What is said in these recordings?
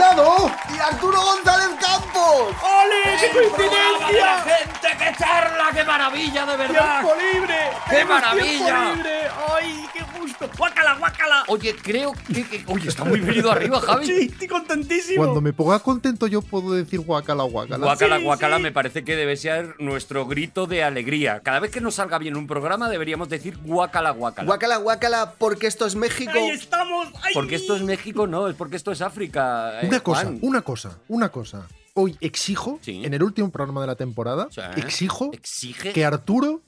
Jurado y Arturo González ¡Ole! ¡Qué de coincidencia! la gente que charla, qué maravilla de verdad. ¡Tiempo libre! ¡Qué ¡Tenemos maravilla! ¡Tiempo libre! ¡Ay, qué gusto! ¡Guácala, guácala! Oye, creo que, que- oye, está muy venido arriba, Javi. Sí, estoy contentísimo. Cuando me ponga contento yo puedo decir guacala guacala. Guacala, Sí, guacala, sí. me parece que debe ser nuestro grito de alegría. Cada vez que nos salga bien un programa deberíamos decir guacala, guacala. Guacala, guacala, porque esto es México. ¡Ahí estamos! ¡Ay! Porque esto es México, no, es porque esto es África. eh, Una cosa, Juan. una cosa, una cosa. Hoy exijo, Sí. en el último programa de la temporada, exijo Exige. que Arturo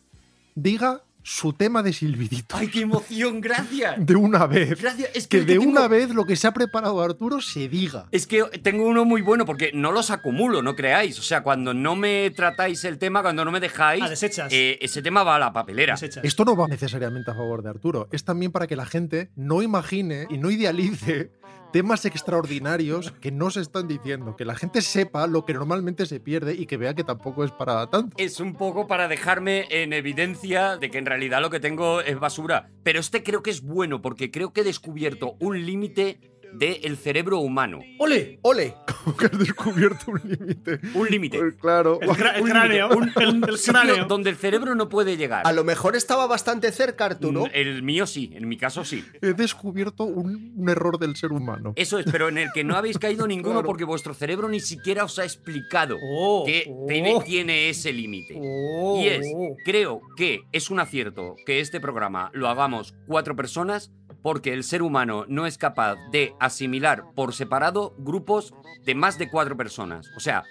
diga su tema de silbidito. ¡Ay, qué emoción! ¡Gracias! De una vez. Gracias. Es Que de tengo- una vez lo que se ha preparado Arturo se diga. Es que tengo uno muy bueno porque no los acumulo, no creáis. O sea, cuando no me tratáis el tema, cuando no me dejáis, Ah, desechas. eh, ese tema va a la papelera. Desechas. Esto no va necesariamente a favor de Arturo, es también para que la gente no imagine y no idealice temas extraordinarios que no se están diciendo, que la gente sepa lo que normalmente se pierde y que vea que tampoco es para tanto. Es un poco para dejarme en evidencia de que en realidad lo que tengo es basura. Pero este creo que es bueno porque creo que he descubierto un límite del cerebro humano. ¡Ole! Ole. Como que has descubierto un límite. Un límite. Pues claro. El, Un cráneo. límite, el, cráneo. donde el cerebro no puede llegar. A lo mejor estaba bastante cerca, Arturo. Mm, El mío sí, en mi caso sí. He descubierto un, un error del ser humano. Eso es, pero en el que no habéis caído ninguno Claro. porque vuestro cerebro ni siquiera os ha explicado Oh, que oh. tiene, tiene ese límite. Oh. Y es, creo que es un acierto que este programa lo hagamos cuatro personas porque el ser humano no es capaz de asimilar por separado grupos de más de cuatro personas. O sea,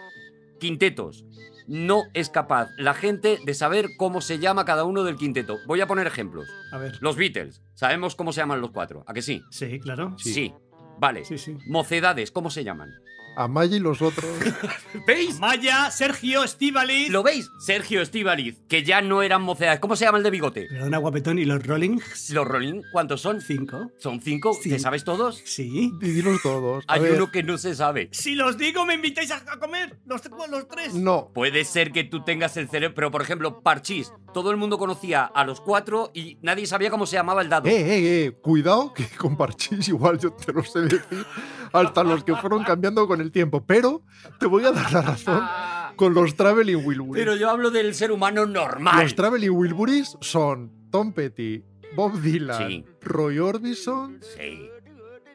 quintetos. No es capaz la gente de saber cómo se llama cada uno del quinteto. Voy a poner ejemplos. A ver. Los Beatles. Sabemos cómo se llaman los cuatro. ¿A que sí? Sí, claro. Sí. Vale. Sí, sí. Mocedades, ¿cómo se llaman? Amaya y los otros. ¿Veis? Maya, Sergio, Estivaliz. ¿Lo veis? Sergio Estíbaliz, que ya no eran mocedades. ¿Cómo se llama el de bigote? Perdona, guapetón. ¿Y los Rollings? Los Rolling, ¿cuántos son? Cinco. ¿Son cinco? Sí. ¿Te sabes todos? Sí. Y dilos todos. Hay ver, uno que no se sabe. Si los digo, me invitáis a, a comer. Los, los tres. No. Puede ser que tú tengas el cerebro, pero por ejemplo, Parchís. Todo el mundo conocía a los cuatro y nadie sabía cómo se llamaba el dado. Eh, eh, eh, cuidado que con parchís igual yo te lo sé decir hasta los que fueron cambiando con el tiempo, pero te voy a dar la razón con los Traveling Wilburys. Pero yo hablo del ser humano normal. Los Traveling Wilburys son Tom Petty, Bob Dylan, Sí. Roy Orbison Sí.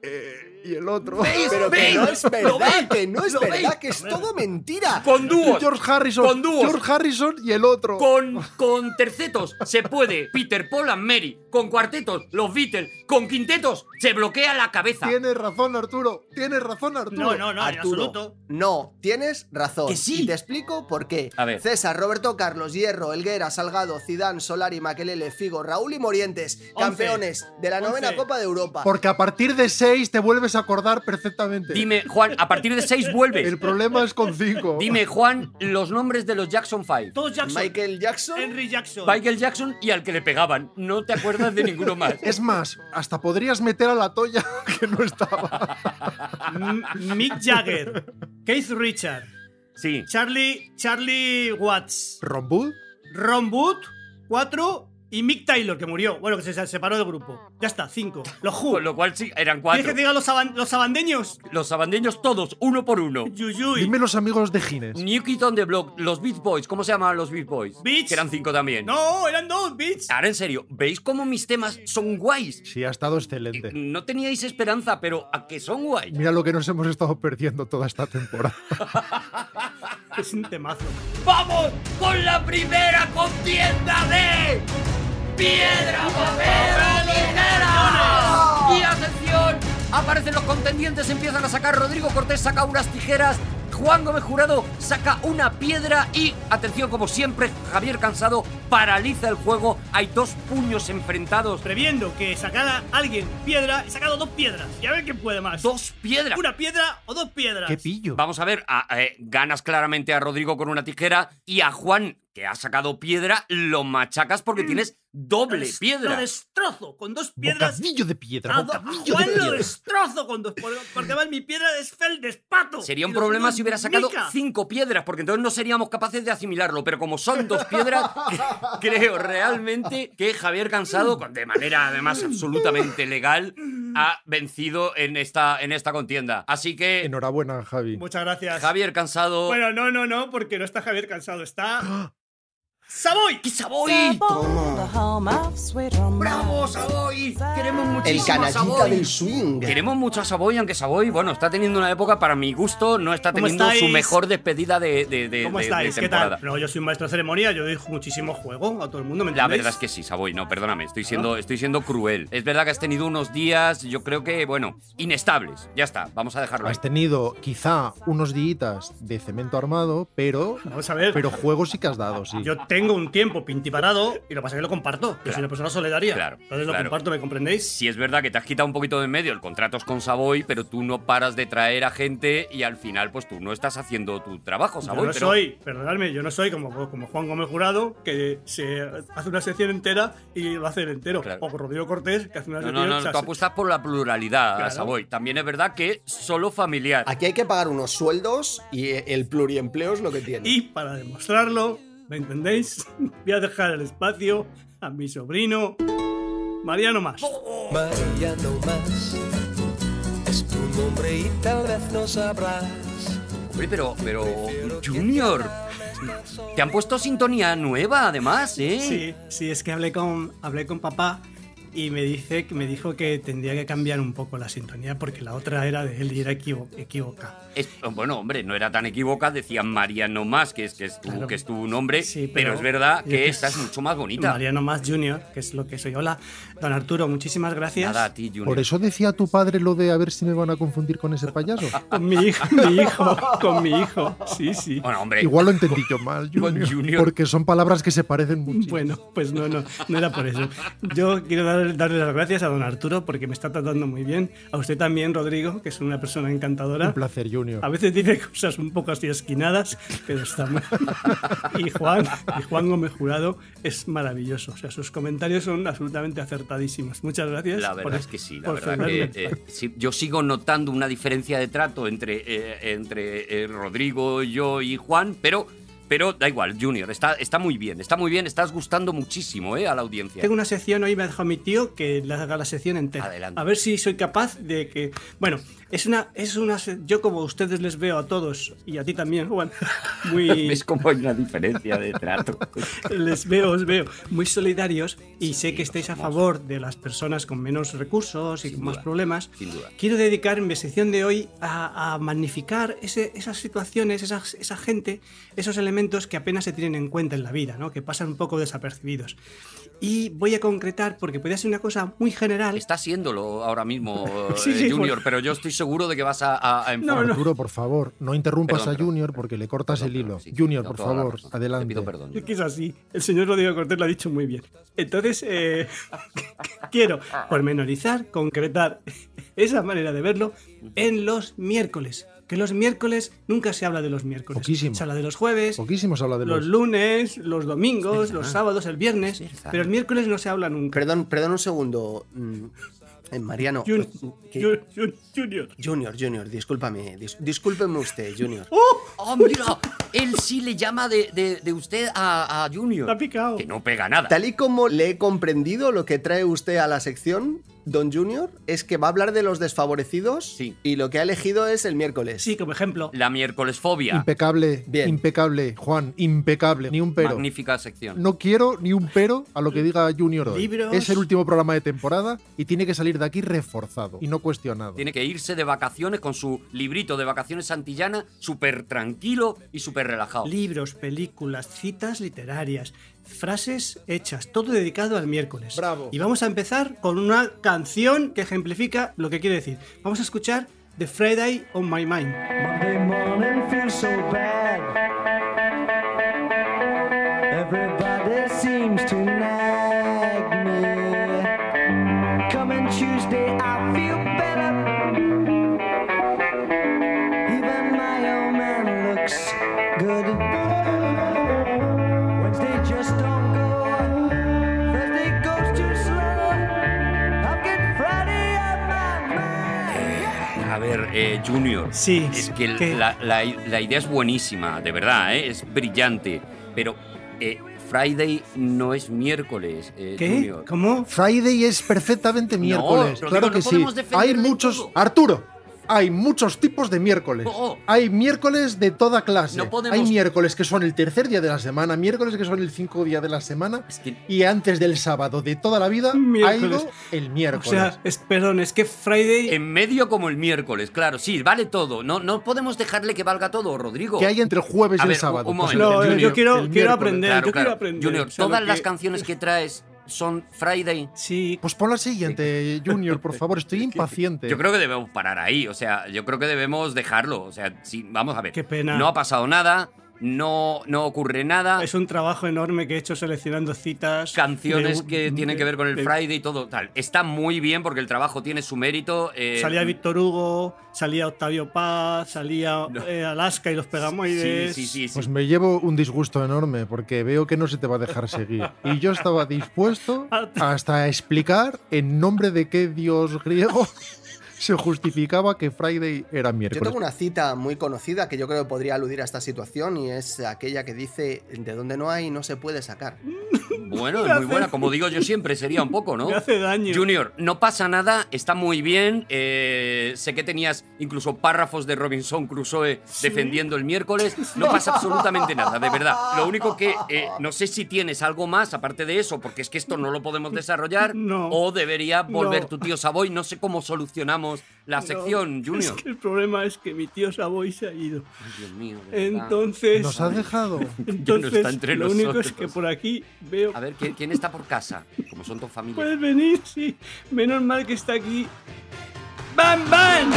eh, y el otro. ¿Veis? Pero que ¿Veis? no es ¿Lo verdad, que no es ¿Lo verdad, veis? que es todo mentira. Con dúos. George Harrison, Con dúos. George Harrison y el otro. Con, con tercetos se puede Peter, Paul and Mary. Con cuartetos, los Beatles. Con quintetos se bloquea la cabeza. Tienes razón, Arturo. Tienes razón, Arturo. No, no, no, en Arturo, absoluto. no, tienes razón. Que sí. Y te explico por qué. A ver. César, Roberto Carlos, Hierro, Elguera, Salgado, Zidane, Solari, Maquelele, Figo, Raúl y Morientes, campeones de la novena Once. Copa de Europa. Porque a partir de 6 te vuelves a acordar perfectamente. Dime, Juan, a partir de seis vuelves. El problema es con 5. Dime, Juan, los nombres de los Jackson 5. Todos Jackson. Michael Jackson. Henry Jackson. Michael Jackson y al que le pegaban. No te acuerdas de ninguno más. Es más, hasta podrías meter a la Toya que no estaba. Mick Jagger. Keith Richard. Sí. Charlie, Charlie Watts. Ron Wood, Ron Wood. Cuatro. Y Mick Taylor, que murió. Bueno, que se separó del grupo. Ya está, cinco. Los Who. Con lo cual sí, eran ¿Quieres cuatro. que te diga los, saban- los sabandeños? Los sabandeños todos, uno por uno. Yuyuy. dime los amigos de Gines. New Kid on the Block, los Beach Boys. ¿Cómo se llamaban los Beach Boys? Beach. Que eran cinco también. No, eran dos, bitch. Ahora en serio, ¿veis cómo mis temas son guays? Sí, ha estado excelente. No teníais esperanza, pero a que son guays. Mira lo que nos hemos estado perdiendo toda esta temporada. Es un temazo. ¡Vamos con la primera contienda de piedra, papel o tijera! Y atención, aparecen los contendientes, empiezan a sacar. Rodrigo Cortés saca unas tijeras. Juan Gómez Jurado saca una piedra y, atención, como siempre, Javier Cansado paraliza el juego. Hay dos puños enfrentados. Previendo que sacara alguien piedra, he sacado dos piedras. Y a ver quién puede más. Dos piedras. Una piedra o dos piedras. ¡Qué pillo! Vamos a ver, a- eh, ganas claramente a Rodrigo con una tijera y a Juan, que ha sacado piedra, lo machacas porque tienes doble Lo piedra. Lo destrozo con dos piedras. Bocadillo de piedra, bocadillo lo piedra. destrozo con dos por- Porque además mi piedra es feldespato. Sería un problema si hubiera sacado mica. cinco piedras, porque entonces no seríamos capaces de asimilarlo. Pero como son dos piedras, creo realmente que Javier Cansado, de manera además absolutamente legal, ha vencido en esta, en esta contienda. Así que, Enhorabuena, Javi. Muchas gracias. Javier Cansado. Bueno, no, no, no, porque no está Javier cansado, está. ¡Savoy! ¡Y Savoy! ¡Bravo, ¡Bravo, Savoy! Queremos El muchísimo a canallita Savoy. del swing. Queremos mucho a Savoy, aunque Savoy, bueno, está teniendo una época, para mi gusto, no está ¿Cómo teniendo su mejor despedida de, de, de- ¿Cómo de- de estáis? ¿Qué temporada. tal? No, yo soy un maestro de ceremonia, yo doy muchísimo juego a todo el mundo, ¿me La verdad es que sí, Savoy, no, perdóname, estoy siendo, estoy siendo cruel. Es verdad que has tenido unos días, yo creo que, bueno, inestables. Ya está, vamos a dejarlo ahí. Has tenido quizá unos días de cemento armado, pero, Vamos a ver. pero juegos sí que has dado, sí. Yo tengo un tiempo pintiparado y lo que pasa es que lo comparto. Yo Claro. soy una persona solidaria. Claro, Entonces lo claro. comparto, ¿me comprendéis? Sí es verdad que te has quitado un poquito de en medio el contrato es con Savoy, pero tú no paras de traer a gente y al final pues tú no estás haciendo tu trabajo, Yo Savoy. no pero soy, perdonadme, yo no soy como, como Juan Gómez Jurado, que se hace una sección entera y lo hace entero. Claro. O Rodrigo Cortés, que hace una No, sección. no, no, o sea, tú apuestas por la pluralidad, Claro. Savoy. También es verdad que solo familiar. Aquí hay que pagar unos sueldos y el pluriempleo es lo que tiene. Y para demostrarlo, ¿me entendéis? Voy a dejar el espacio a mi sobrino Mariano Más. Mariano Más es tu nombre y tal vez no sabrás. Hombre, pero, pero, Junior, te han puesto sintonía nueva además, ¿eh? Sí, sí, es que hablé con, hablé con papá y me dice que me dijo que tendría que cambiar un poco la sintonía porque la otra era de él y era equivo- equivocada. Es- bueno, hombre, no era tan equivocada, decían Mariano más, que es, que es, tu, Claro. que es tu nombre, Sí, pero, pero- es verdad que que- esta es mucho más bonita. Mariano Más Junior, que es lo que soy. Hola, don Arturo, muchísimas gracias. Nada, a ti, Junior. Por eso decía tu padre lo de a ver si me van a confundir con ese payaso. Con mi hijo, mi hijo, con mi hijo. Sí, sí. Bueno, hombre, Igual lo entendí yo mal, Con Junior, Junior. Porque son palabras que se parecen mucho. Bueno, pues no, no, no era por eso. Yo quiero dar- darle las gracias a don Arturo porque me está tratando muy bien. A usted también, Rodrigo, que es una persona encantadora. Un placer, Junior. A veces dice cosas un poco así esquinadas, pero está muy... Y Juan, y Juan Gómez Jurado es maravilloso. O sea, sus comentarios son absolutamente acertadísimos. Muchas gracias. La verdad por- es que sí, la verdad que eh, sí, yo sigo notando una diferencia de trato entre, eh, entre eh, Rodrigo, yo y Juan, pero, pero da igual, Junior, está, está muy bien, está muy bien, estás gustando muchísimo eh, a la audiencia. Tengo una sección, hoy me ha dejado mi tío que la haga la sección entera. Adelante. A ver si soy capaz de que. Bueno, es una. Es una yo, como ustedes les veo a todos, y a ti también, Juan, muy. ¿Ves cómo hay una diferencia de trato? les veo, os veo muy solidarios y sé que estáis a favor de las personas con menos recursos y Sin con más problemas. sin duda. Quiero dedicar mi sección de hoy a, a magnificar ese- esas situaciones, esas- esa gente, esos elementos que apenas se tienen en cuenta en la vida, ¿no? que pasan un poco desapercibidos. Y voy a concretar, porque podría ser una cosa muy general. Está siéndolo ahora mismo, Sí, eh, sí, Junior, por- pero yo estoy seguro de que vas a, a, a informar. Arturo, por favor, no interrumpas Perdón, a. Junior porque le cortas Perdón, el hilo. sí, Junior, no, por favor, adelante. Te pido perdón. Es que es así. El señor Rodrigo Cortés lo ha dicho muy bien. Entonces, eh, quiero pormenorizar, concretar esa manera de verlo en los miércoles. Que los miércoles nunca se habla de los miércoles. Poquísimo. Se habla de los jueves, Poquísimo se habla de los los... lunes, los domingos, los sábados, el viernes. Pero el miércoles no se habla nunca. Perdón, perdón un segundo. mm, eh, Mariano. Jun- ¿qué? Jun- Jun- Junior. Junior, Junior, discúlpame. dis- discúlpeme usted, Junior. ¡Oh, mira! Él sí le llama de, de- de usted a, a Junior. Ha picado. Que no pega nada. Tal y como le he comprendido lo que trae usted a la sección, Don Junior, es que va a hablar de los desfavorecidos Sí. y lo que ha elegido es el miércoles. Sí, como ejemplo. La miércolesfobia. Impecable, Bien. impecable, Juan, impecable, ni un pero. Magnífica sección. No quiero ni un pero a lo que diga Junior hoy. Libros. Es el último programa de temporada y tiene que salir de aquí reforzado y no cuestionado. Tiene que irse de vacaciones con su librito de vacaciones santillana, súper tranquilo y súper relajado. Libros, películas, citas literarias, frases hechas, todo dedicado al miércoles. Bravo. Y vamos a empezar con una canción que ejemplifica lo que quiere decir. Vamos a escuchar The Friday on My Mind. Eh, Junior. Sí, Es que la, la- la idea es buenísima, de verdad, ¿eh? es brillante. Pero eh, Friday no es miércoles, eh, ¿Qué? Junior. ¿Cómo? Friday es perfectamente miércoles. pero claro digo, que no sí. Hay muchos. todo. Arturo, hay muchos tipos de miércoles. Oh. Hay miércoles de toda clase. No podemos- Hay miércoles que son el tercer día de la semana, miércoles que son el cinco día de la semana. Es que- Y antes del sábado de toda la vida ha Miércoles. ido el O miércoles. sea, es, perdón, es que Friday. En medio como el miércoles, claro, sí, vale todo. No, no podemos dejarle que valga todo, Rodrigo. ¿Qué hay entre el jueves A y el sábado? un momento, no, Junior, yo quiero, el quiero miércoles. aprender. Claro, yo claro. quiero aprender. Junior, O sea, todas las que- canciones que traes son Friday. Sí, Pues pon la siguiente, Junior, por favor. Estoy impaciente. Yo creo que debemos parar ahí, o sea, yo creo que debemos dejarlo. O sea, sí, vamos a ver. Qué pena. No ha pasado nada, no, no ocurre nada. es un trabajo enorme que he hecho seleccionando citas. Canciones de- que tienen de- que ver con el de- Friday y todo tal. Está muy bien porque el trabajo tiene su mérito. eh, Salía Víctor Hugo, salía Octavio Paz, salía eh, Alaska y los Sí, Pegamoides. sí, sí. sí. Pues me llevo un disgusto enorme porque veo que no se te va a dejar seguir. Y yo estaba dispuesto hasta a explicar en nombre de qué dios griego se justificaba que Friday era Yo miércoles. tengo una cita muy conocida que yo creo que podría aludir a esta situación y es aquella que dice, de donde no hay no se puede sacar. Bueno, es muy buena. Como digo yo siempre, sería un poco, ¿no? Me hace daño. Junior, no pasa nada, está muy bien. eh, sé que tenías incluso párrafos de Robinson Crusoe defendiendo el miércoles. No pasa absolutamente nada, de verdad. Lo único que eh, no sé si tienes algo más aparte de eso, porque es que esto no lo podemos desarrollar. No. O debería volver No. tu tío Savoy. No sé cómo solucionamos la No, sección, Es Junior. que el problema es que mi tío Savoy se ha ido. Ay, Dios mío. Entonces. Nos has dejado. Entonces, está entre lo único es que por aquí veo. A ver, ¿quién, quién está por casa? Como son tu familia. Puedes venir, sí. Menos mal que está aquí. ¡Bam, bam!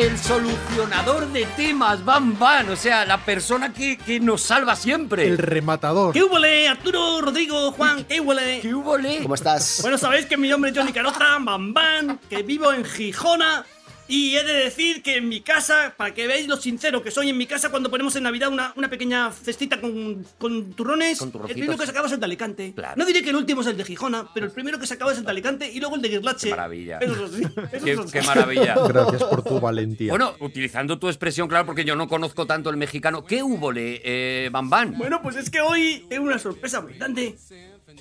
El solucionador de temas, Bam Bam. O sea, la persona que, que nos salva siempre. El rematador. ¿Qué huele, Arturo, Rodrigo, Juan? ¿Qué huele? ¿Qué hubo, le? ¿Cómo estás? Bueno, sabéis que mi nombre es Johnny Carota, Bam Bam, que vivo en Gijona. Y he de decir que en mi casa, para que veáis lo sincero que soy en mi casa, cuando ponemos en Navidad una, una pequeña cestita con, con turrones, Con el primero que se acaba es el de Alicante. Claro. No diré que el último es el de Gijona, pero el primero que se acaba es el de Alicante y luego el de Guirlache. Qué maravilla. Eso sí, eso Qué, maravilla. Gracias por tu valentía. Bueno, utilizando tu expresión, claro, porque yo no conozco tanto el mexicano. ¿Qué hubo, le, eh, Bam Bam? Bueno, pues es que hoy es una sorpresa muy grande.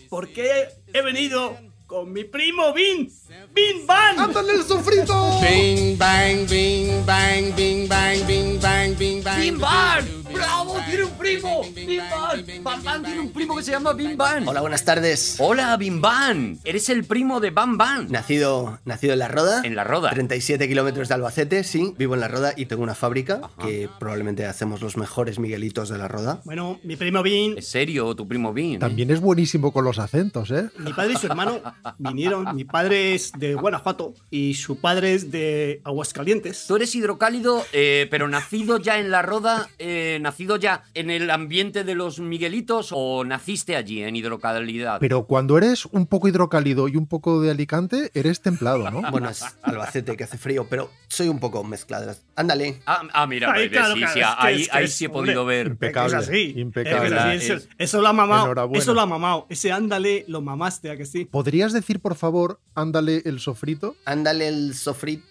Porque he venido con mi primo Vin. ¡Vin Van! ¡Ándale el sofrito! Bing bang, bing bang, bing bang, bing bang, bing bang. ¡Bim Bam! ¡Bravo! ¡Tiene un primo! ¡Bim Bam! ¡Bam Bam tiene un primo que se llama Bim Bam! Hola, buenas tardes. Hola, Bim Bam. Eres el primo de Bam Bam. Nacido, nacido en La Roda. En La Roda. 37 kilómetros de Albacete, sí. Vivo en La Roda y tengo una fábrica que probablemente hacemos los mejores Miguelitos de La Roda. Bueno, mi primo Vin, ¿Es serio tu primo eh? También es buenísimo con los acentos, ¿eh? mi padre y su hermano vinieron. Mi padre es de Guanajuato y su padre es de Aguascalientes. Tú eres hidrocálido, eh, pero nacido ya en la roda, eh, nacido ya en el ambiente de los Miguelitos o naciste allí en hidrocalidad. Pero cuando eres un poco hidrocálido y un poco de Alicante, eres templado, ¿no? Bueno, es Albacete que hace frío, pero soy un poco mezclada. Ándale. Ah, ah, mira, claro, sí, claro, sí, es que- ahí, es que ahí es- sí he hombre, podido ver. Impecable. Es así. Impecable. Es así, eso, Es- eso lo ha mamado. Eso lo ha mamado. Ese ándale lo mamaste, ¿a que sí? ¿Podrías decir, por favor, ándale el sofrito? Ándale el sofrito.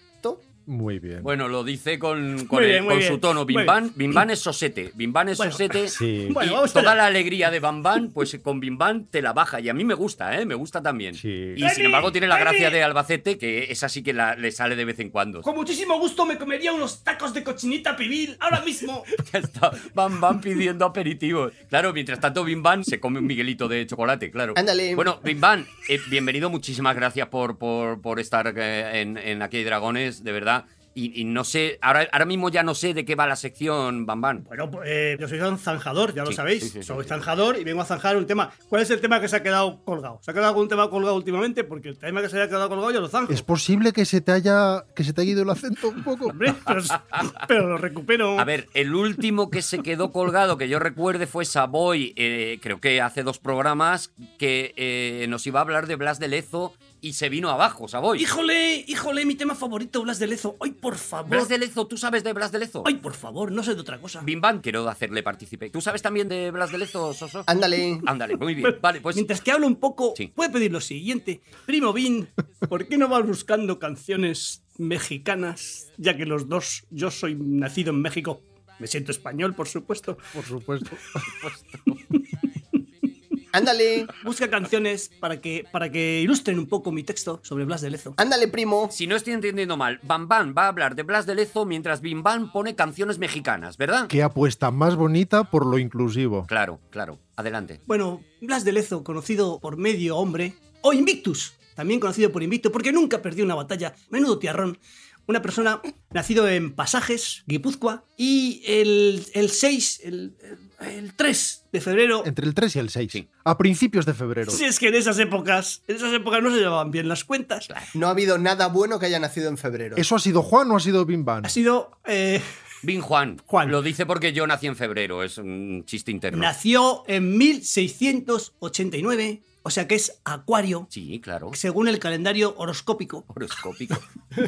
Muy bien. Bueno, lo dice con, con, el- su tono. Bien. Bimbán es sosete. Bimbán es Bueno, sosete. sí. Bueno, y vamos toda allá. la alegría de Bambán, pues con Bimbán te la baja. Y a mí me gusta, ¿eh? Me gusta también. Sí. Y sin embargo tiene la gracia de Albacete, que esa sí que la- le sale de vez en cuando. Con muchísimo gusto me comería unos tacos de cochinita pibil ahora mismo. Ya está Bam Bam pidiendo aperitivos. Claro, mientras tanto Bim Bam se come un miguelito de chocolate, claro. Ándale. Bueno, Bim Bam, eh, bienvenido, muchísimas gracias por, por, por estar eh, en, en Aquí hay Dragones, de verdad. Y, y no sé, ahora, ahora mismo ya no sé de qué va la sección, Bambán. Bueno, pues, eh, yo soy un zanjador, ya lo Sí, sabéis. sí, sí, sí, soy sí. zanjador y vengo a zanjar un tema. ¿Cuál es el tema que se ha quedado colgado? ¿Se ha quedado algún tema colgado últimamente? Porque el tema que se haya quedado colgado yo lo zanjo. Es posible que se te haya que se te haya ido el acento un poco. Hombre, pero, pero lo recupero. A ver, el último que se quedó colgado que yo recuerde fue Savoy, eh, creo que hace dos programas, que eh, nos iba a hablar de Blas de Lezo y se vino abajo, Savoy. Híjole, híjole, mi tema favorito, Blas de Lezo. Ay, por favor. Blas de Lezo, ¿tú sabes de Blas de Lezo? Ay, por favor, no sé de otra cosa. Bim Bam, quiero hacerle partícipe. ¿Tú sabes también de Blas de Lezo, Soso? Ándale. Ándale, muy bien. Vale, pues Mientras que hablo un poco, Sí. puede pedir lo siguiente. Primo Vin, ¿por qué no vas buscando canciones mexicanas? Ya que los dos, yo soy nacido en México. Me siento español, por supuesto. Por supuesto. Ándale. Busca canciones para que, para que ilustren un poco mi texto sobre Blas de Lezo. Ándale, primo. si no estoy entendiendo mal, Bam Bam va a hablar de Blas de Lezo mientras Bim Bam pone canciones mexicanas, ¿verdad? Qué apuesta más bonita por lo inclusivo. Claro, claro. Adelante. Bueno, Blas de Lezo, conocido por medio hombre, o Invictus, también conocido por Invicto, porque nunca perdió una batalla. Menudo tiarrón. Una persona nacido en Pasajes, Guipúzcoa, y el, el 6, el, el 3 de febrero Entre el 3 y el 6. Sí. A principios de febrero. Si es que en esas épocas, en esas épocas no se llevaban bien las cuentas. No ha habido nada bueno que haya nacido en febrero. ¿Eso ha sido Juan o ha sido Bim Bam? Ha sido. eh, Bin Juan. Juan. Lo dice porque yo nací en febrero, es un chiste interno. nació en 1689, o sea que es Acuario, Sí, claro. según el calendario horoscópico. Horoscópico.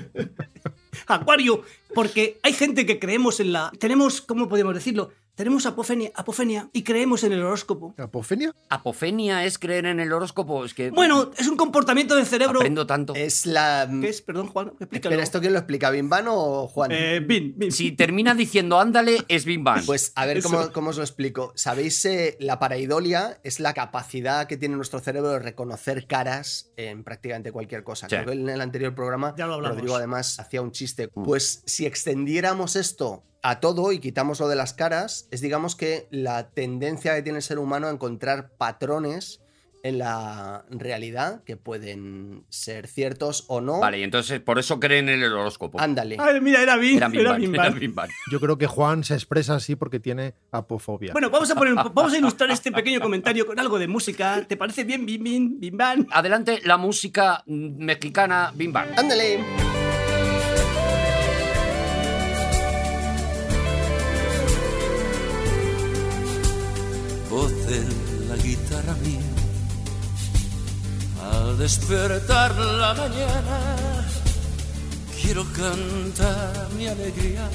Acuario, porque hay gente que creemos en la. Tenemos, ¿cómo podemos decirlo? Tenemos apofenia, apofenia y creemos en el horóscopo. ¿Apofenia? ¿Apofenia es creer en el horóscopo? Es que. Bueno, es un comportamiento del cerebro. aprendo tanto. Es la. ¿Qué es? Perdón, Juan, explícalo. Espera, ¿esto quién lo explica? ¿Bimban o Juan? Eh, bin, bin. Si termina diciendo ándale, es Bim Bam. Pues a ver cómo, cómo os lo explico. ¿Sabéis? eh, la paraidolia es la capacidad que tiene nuestro cerebro de reconocer caras en prácticamente cualquier cosa. Sí. Creo que en el anterior programa Ya lo hablamos. Rodrigo además hacía un chiste. Mm. Pues si extendiéramos esto a todo y quitamos lo de las caras, es digamos que la tendencia que tiene el ser humano a encontrar patrones en la realidad que pueden ser ciertos o no. Vale, y entonces por eso creen en el horóscopo. Ándale. Ay, mira, era bin, Era era Bim bin, Bam. bin. Era Bim Bam. Yo creo que Juan se expresa así porque tiene apofobia. Bueno, vamos a, poner, vamos a ilustrar este pequeño comentario con algo de música. ¿Te parece bien, bin, bin, bin, ban? Adelante, la música mexicana Bim Bam. Ándale. De la guitarra mía. Al despertar la mañana, quiero cantar mi alegría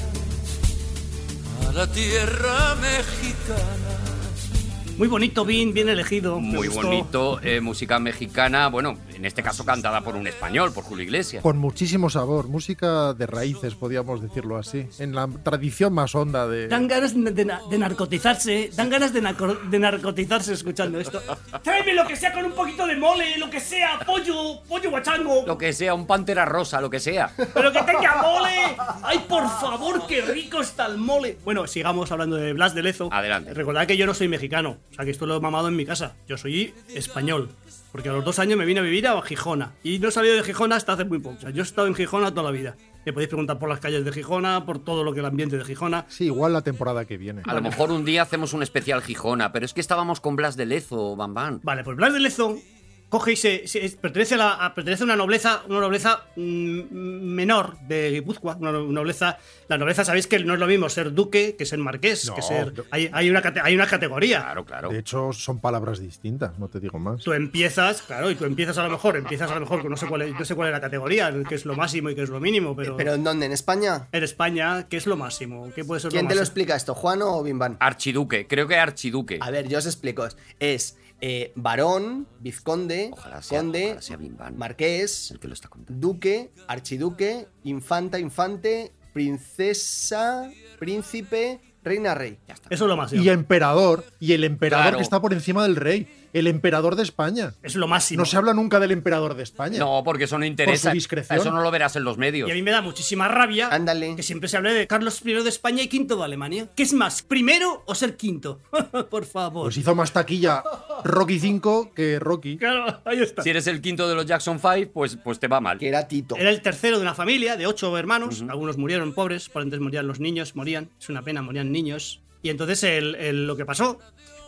a la tierra mexicana. Muy bonito, bin, bien elegido. Muy gustó. bonito, eh, música mexicana, bueno, en este caso cantada por un español, por Julio Iglesias. Con muchísimo sabor, música de raíces, podríamos decirlo así. En la tradición más honda de. Dan ganas de, de de narcotizarse, dan ganas de, naco- de narcotizarse escuchando esto. Tráeme lo que sea con un poquito de mole, lo que sea, pollo, pollo guachango. Lo que sea, un pantera rosa, lo que sea. Pero que tenga mole. Ay, por favor, qué rico está el mole. Bueno, sigamos hablando de Blas de Lezo. Adelante. Recordad que yo no soy mexicano, o sea que esto lo he mamado en mi casa. Yo soy español. Porque a los dos años me vine a vivir a Gijona. Y no he salido de Gijona hasta hace muy poco. O sea, yo he estado en Gijona toda la vida. Me podéis preguntar por las calles de Gijona, por todo lo que el ambiente de Gijona. Sí, igual la temporada que viene. A lo mejor un día hacemos un especial Gijona, pero es que estábamos con Blas de Lezo, Bam Bam. Vale, pues Blas de Lezo coge y se, se- pertenece, a la, a- pertenece a una nobleza, una nobleza mm, menor de Guipúzcoa, una no- nobleza. La nobleza sabéis que no es lo mismo ser duque que ser marqués, No, que ser. no. Hay, hay una, hay una categoría. Claro, claro. De hecho, son palabras distintas, no te digo más. Tú empiezas, claro, y tú empiezas a lo mejor, empiezas a lo mejor, que no sé cuál es, no sé cuál es la categoría, que es lo máximo y que es lo mínimo, pero, ¿Pero en dónde? ¿En España? en España, ¿qué es lo máximo? ¿Qué puede ser ¿Quién lo te lo explica esto, Juan o Bimban? Archiduque, creo que Archiduque. A ver, yo os explico. Es eh, varón, vizconde, Ojalá sea, conde, ojalá sea marqués, el que lo está contando. duque, archiduque, infanta, infante, princesa, príncipe, reina, rey. Ya está. Eso es lo máximo. Y emperador, y el emperador Claro. que está por encima del rey. El emperador de España. Es lo máximo. No se habla nunca del emperador de España. No, porque eso no interesa. Por su discreción. Eso no lo verás en los medios. Y a mí me da muchísima rabia Ándale. que siempre se hable de Carlos I de España y quinto de Alemania. ¿Qué es más, primero o ser quinto? Por favor. Pues hizo más taquilla Rocky 5 que Rocky. Claro, ahí está. Si eres el quinto de los Jackson 5, pues, pues te va mal. Que era Tito. Era el tercero de una familia de ocho hermanos. Algunos murieron pobres, por antes morían los niños, morían. Es una pena, morían niños. Y entonces el- el- lo que pasó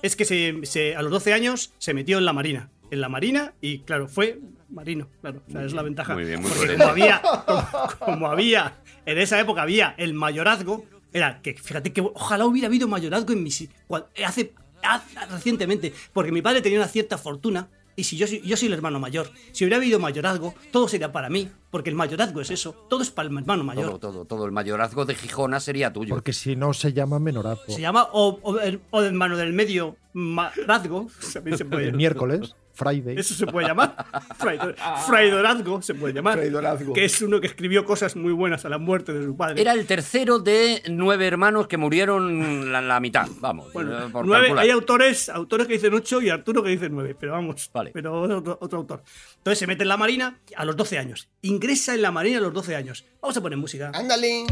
es que se, se- a los 12 años se metió en la marina. En la marina y, claro, fue marino. Claro, o sea, es la ventaja. muy bien, muy Porque como había, como, como había, en esa época había el mayorazgo, era que, fíjate que ojalá hubiera habido mayorazgo en mi si- cua- hace, hace- recientemente, porque mi padre tenía una cierta fortuna. Y si yo soy, yo soy el hermano mayor, si hubiera habido mayorazgo, todo sería para mí, porque el mayorazgo es eso, todo es para el hermano mayor. Todo, todo, todo. El mayorazgo de Gijona sería tuyo. Porque si no se llama menorazgo. Se llama o, o, el, o el hermano del medio marazgo, también se puede El miércoles, Friday. Eso se puede llamar. Fraidor- Fraidorazgo se puede llamar. Fraidorazgo. Que es uno que escribió cosas muy buenas a la muerte de su padre. Era el tercero de nueve hermanos que murieron la, la mitad. Vamos, Bueno, eh, por nueve, hay autores, autores que dicen 8 y Arturo que dice 9, pero vamos, Vale. pero otro, otro autor. Entonces se mete en la Marina a los 12 años. Ingresa en la Marina a los 12 años. Vamos a poner música. Ándale.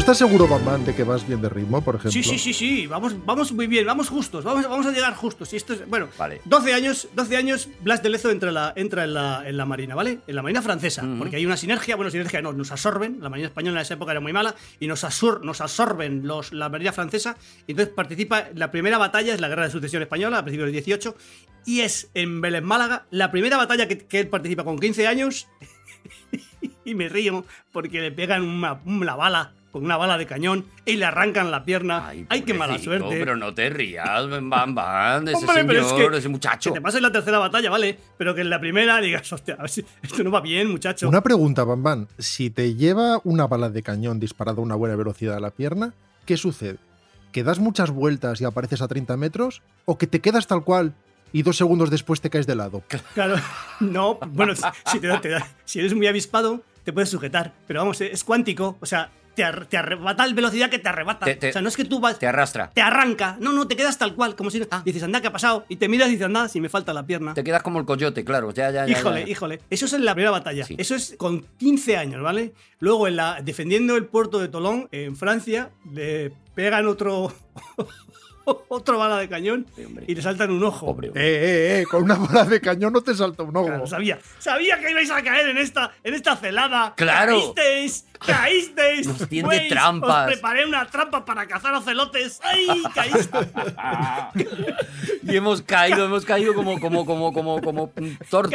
Estás seguro, Bambán, de que vas bien de ritmo, por ejemplo? Sí, sí, sí, sí, vamos, vamos muy bien, vamos justos, vamos, vamos a llegar justos. Y esto es, bueno, Vale. 12 años, 12 años, Blas de Lezo entra, en la, entra en, la, en la Marina, ¿vale? En la Marina francesa, porque hay una sinergia, bueno, sinergia no, nos absorben, la Marina española en esa época era muy mala, y nos, absor- nos absorben los, la Marina francesa, y entonces participa, la primera batalla es la Guerra de Sucesión Española, a principios del 18, y es en Vélez Málaga, la primera batalla que, que él participa con 15 años, y me río porque le pegan una, una bala con una bala de cañón y le arrancan la pierna. Ay, qué mala suerte. Pero no te rías, Bam Bam, de ese Hombre, pero es señor, que- ese muchacho. Que te pase en la tercera batalla, vale, pero que en la primera digas, hostia, a ver si esto no va bien, muchacho. Una pregunta, Bambán. Si te lleva una bala de cañón disparada a una buena velocidad a la pierna, ¿qué sucede? ¿Que das muchas vueltas y apareces a 30 metros? ¿O que te quedas tal cual y dos segundos después te caes de lado? Claro, no, bueno, si, te da- te da- si eres muy avispado, te puedes sujetar, pero vamos, es cuántico, o sea, te, ar- te arrebata la velocidad que te arrebata. Te- te- o sea, no es que tú vas... Te arrastra. Te arranca, no, no, te quedas tal cual, como si dices, anda, ¿qué ha pasado? Y te miras y dices, anda, si me falta la pierna. Te quedas como el coyote, claro. Ya, ya, ya, Híjole, ya. híjole. Eso es en la primera batalla. Sí. Eso es con 15 años, ¿vale? Luego, en la, defendiendo el puerto de Tolón, en Francia, le pegan otro. otro bala de cañón y le saltan un ojo. Pobre Eh, eh, eh, con una bala de cañón no te salta un ojo. Claro, sabía, sabía que ibais a caer en esta, en esta celada. Claro. Caísteis, caísteis. Nos tiende trampas. Os preparé una trampa para cazar ocelotes. ¡Ay, caísteis! Y hemos caído, hemos caído como, como, como, como, como.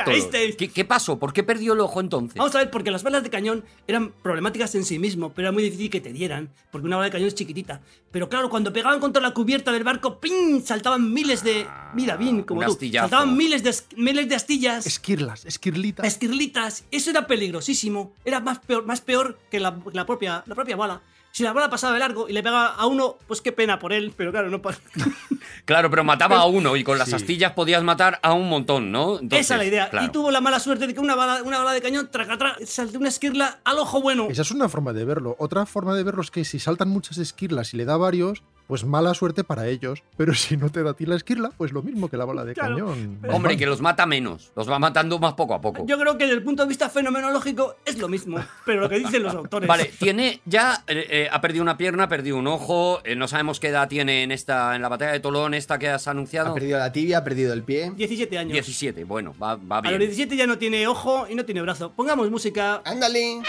Caísteis. ¿Qué, qué pasó? ¿Por qué perdió el ojo entonces? Vamos a ver, porque las balas de cañón eran problemáticas en sí mismo, pero era muy difícil que te dieran, porque una bala de cañón es chiquitita. Pero claro, cuando pegaban contra la cubierta del barco, ¡ping! saltaban miles de. Mira, bien, como un tú. astillazo. Saltaban miles de, es- miles de astillas. Esquirlas, esquirlitas. Esquirlitas, eso era peligrosísimo. Era más peor, más peor que la, la propia, la propia bala. Si la bala pasaba de largo y le pegaba a uno, pues qué pena por él, pero claro, no pasa. Claro, pero mataba a uno y con las Sí. astillas podías matar a un montón, ¿no? Entonces, Esa es la idea. claro. Y tuvo la mala suerte de que una bala, una bala de cañón, traca, saltó una esquirla al ojo bueno. Esa es una forma de verlo. Otra forma de verlo es que si saltan muchas esquirlas y le da varios, pues mala suerte para ellos. Pero si no te da a ti la esquirla, pues lo mismo que la bala de Claro. cañón. Hombre, que los mata menos. Los va matando más poco a poco. Yo creo que desde el punto de vista fenomenológico es lo mismo, pero lo que dicen los autores. Vale, tiene ya eh, eh, ha perdido una pierna, ha perdido un ojo, eh, no sabemos qué edad tiene en esta en la batalla de Tolón esta que has Ha anunciado. perdido la tibia, ha perdido el pie. 17 años. 17, bueno, va, va A los bien. 17 ya no tiene ojo y no tiene brazo. Pongamos música. Ándale.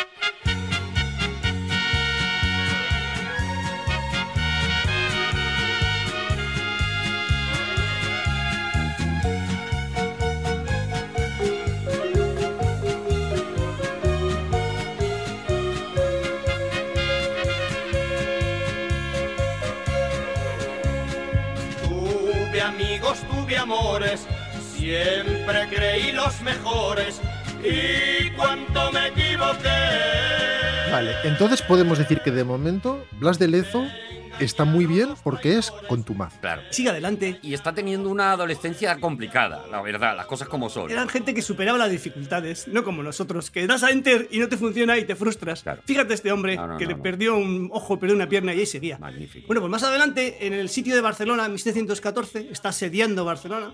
Amores, siempre creí los mejores y cuánto me equivoqué. Vale, entonces podemos decir que de momento Blas de Lezo está muy bien porque es contumaz. Claro. Sigue adelante. Y está teniendo una adolescencia complicada, la verdad, las cosas como son. Eran gente que superaba las dificultades, no como nosotros, que das a enter y no te funciona y te frustras. Claro. Fíjate este hombre No, no, que no, le no. perdió un ojo, perdió una pierna y ahí seguía. Magnífico. Bueno, pues más adelante, en el sitio de Barcelona, en 1714, está asediando Barcelona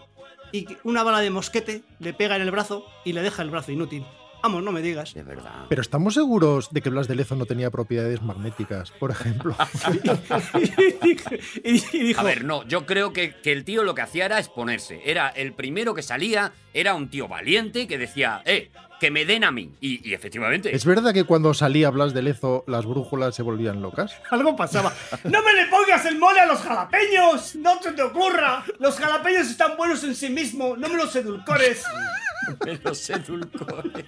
y una bala de mosquete le pega en el brazo y le deja el brazo inútil. Vamos, no me digas. De verdad. Pero estamos seguros de que Blas de Lezo no tenía propiedades magnéticas, por ejemplo. y, y dijo, A ver, no, yo creo que, que el tío lo que hacía era exponerse. Era el primero que salía, era un tío valiente que decía, eh, que me den a mí. Y, y efectivamente. ¿Es verdad que cuando salía Blas de Lezo las brújulas se volvían locas? Algo pasaba. ¡No me le pongas el mole a los jalapeños! ¡No se te ocurra! Los jalapeños están buenos en sí mismos, no me los edulcores. de los edulcores.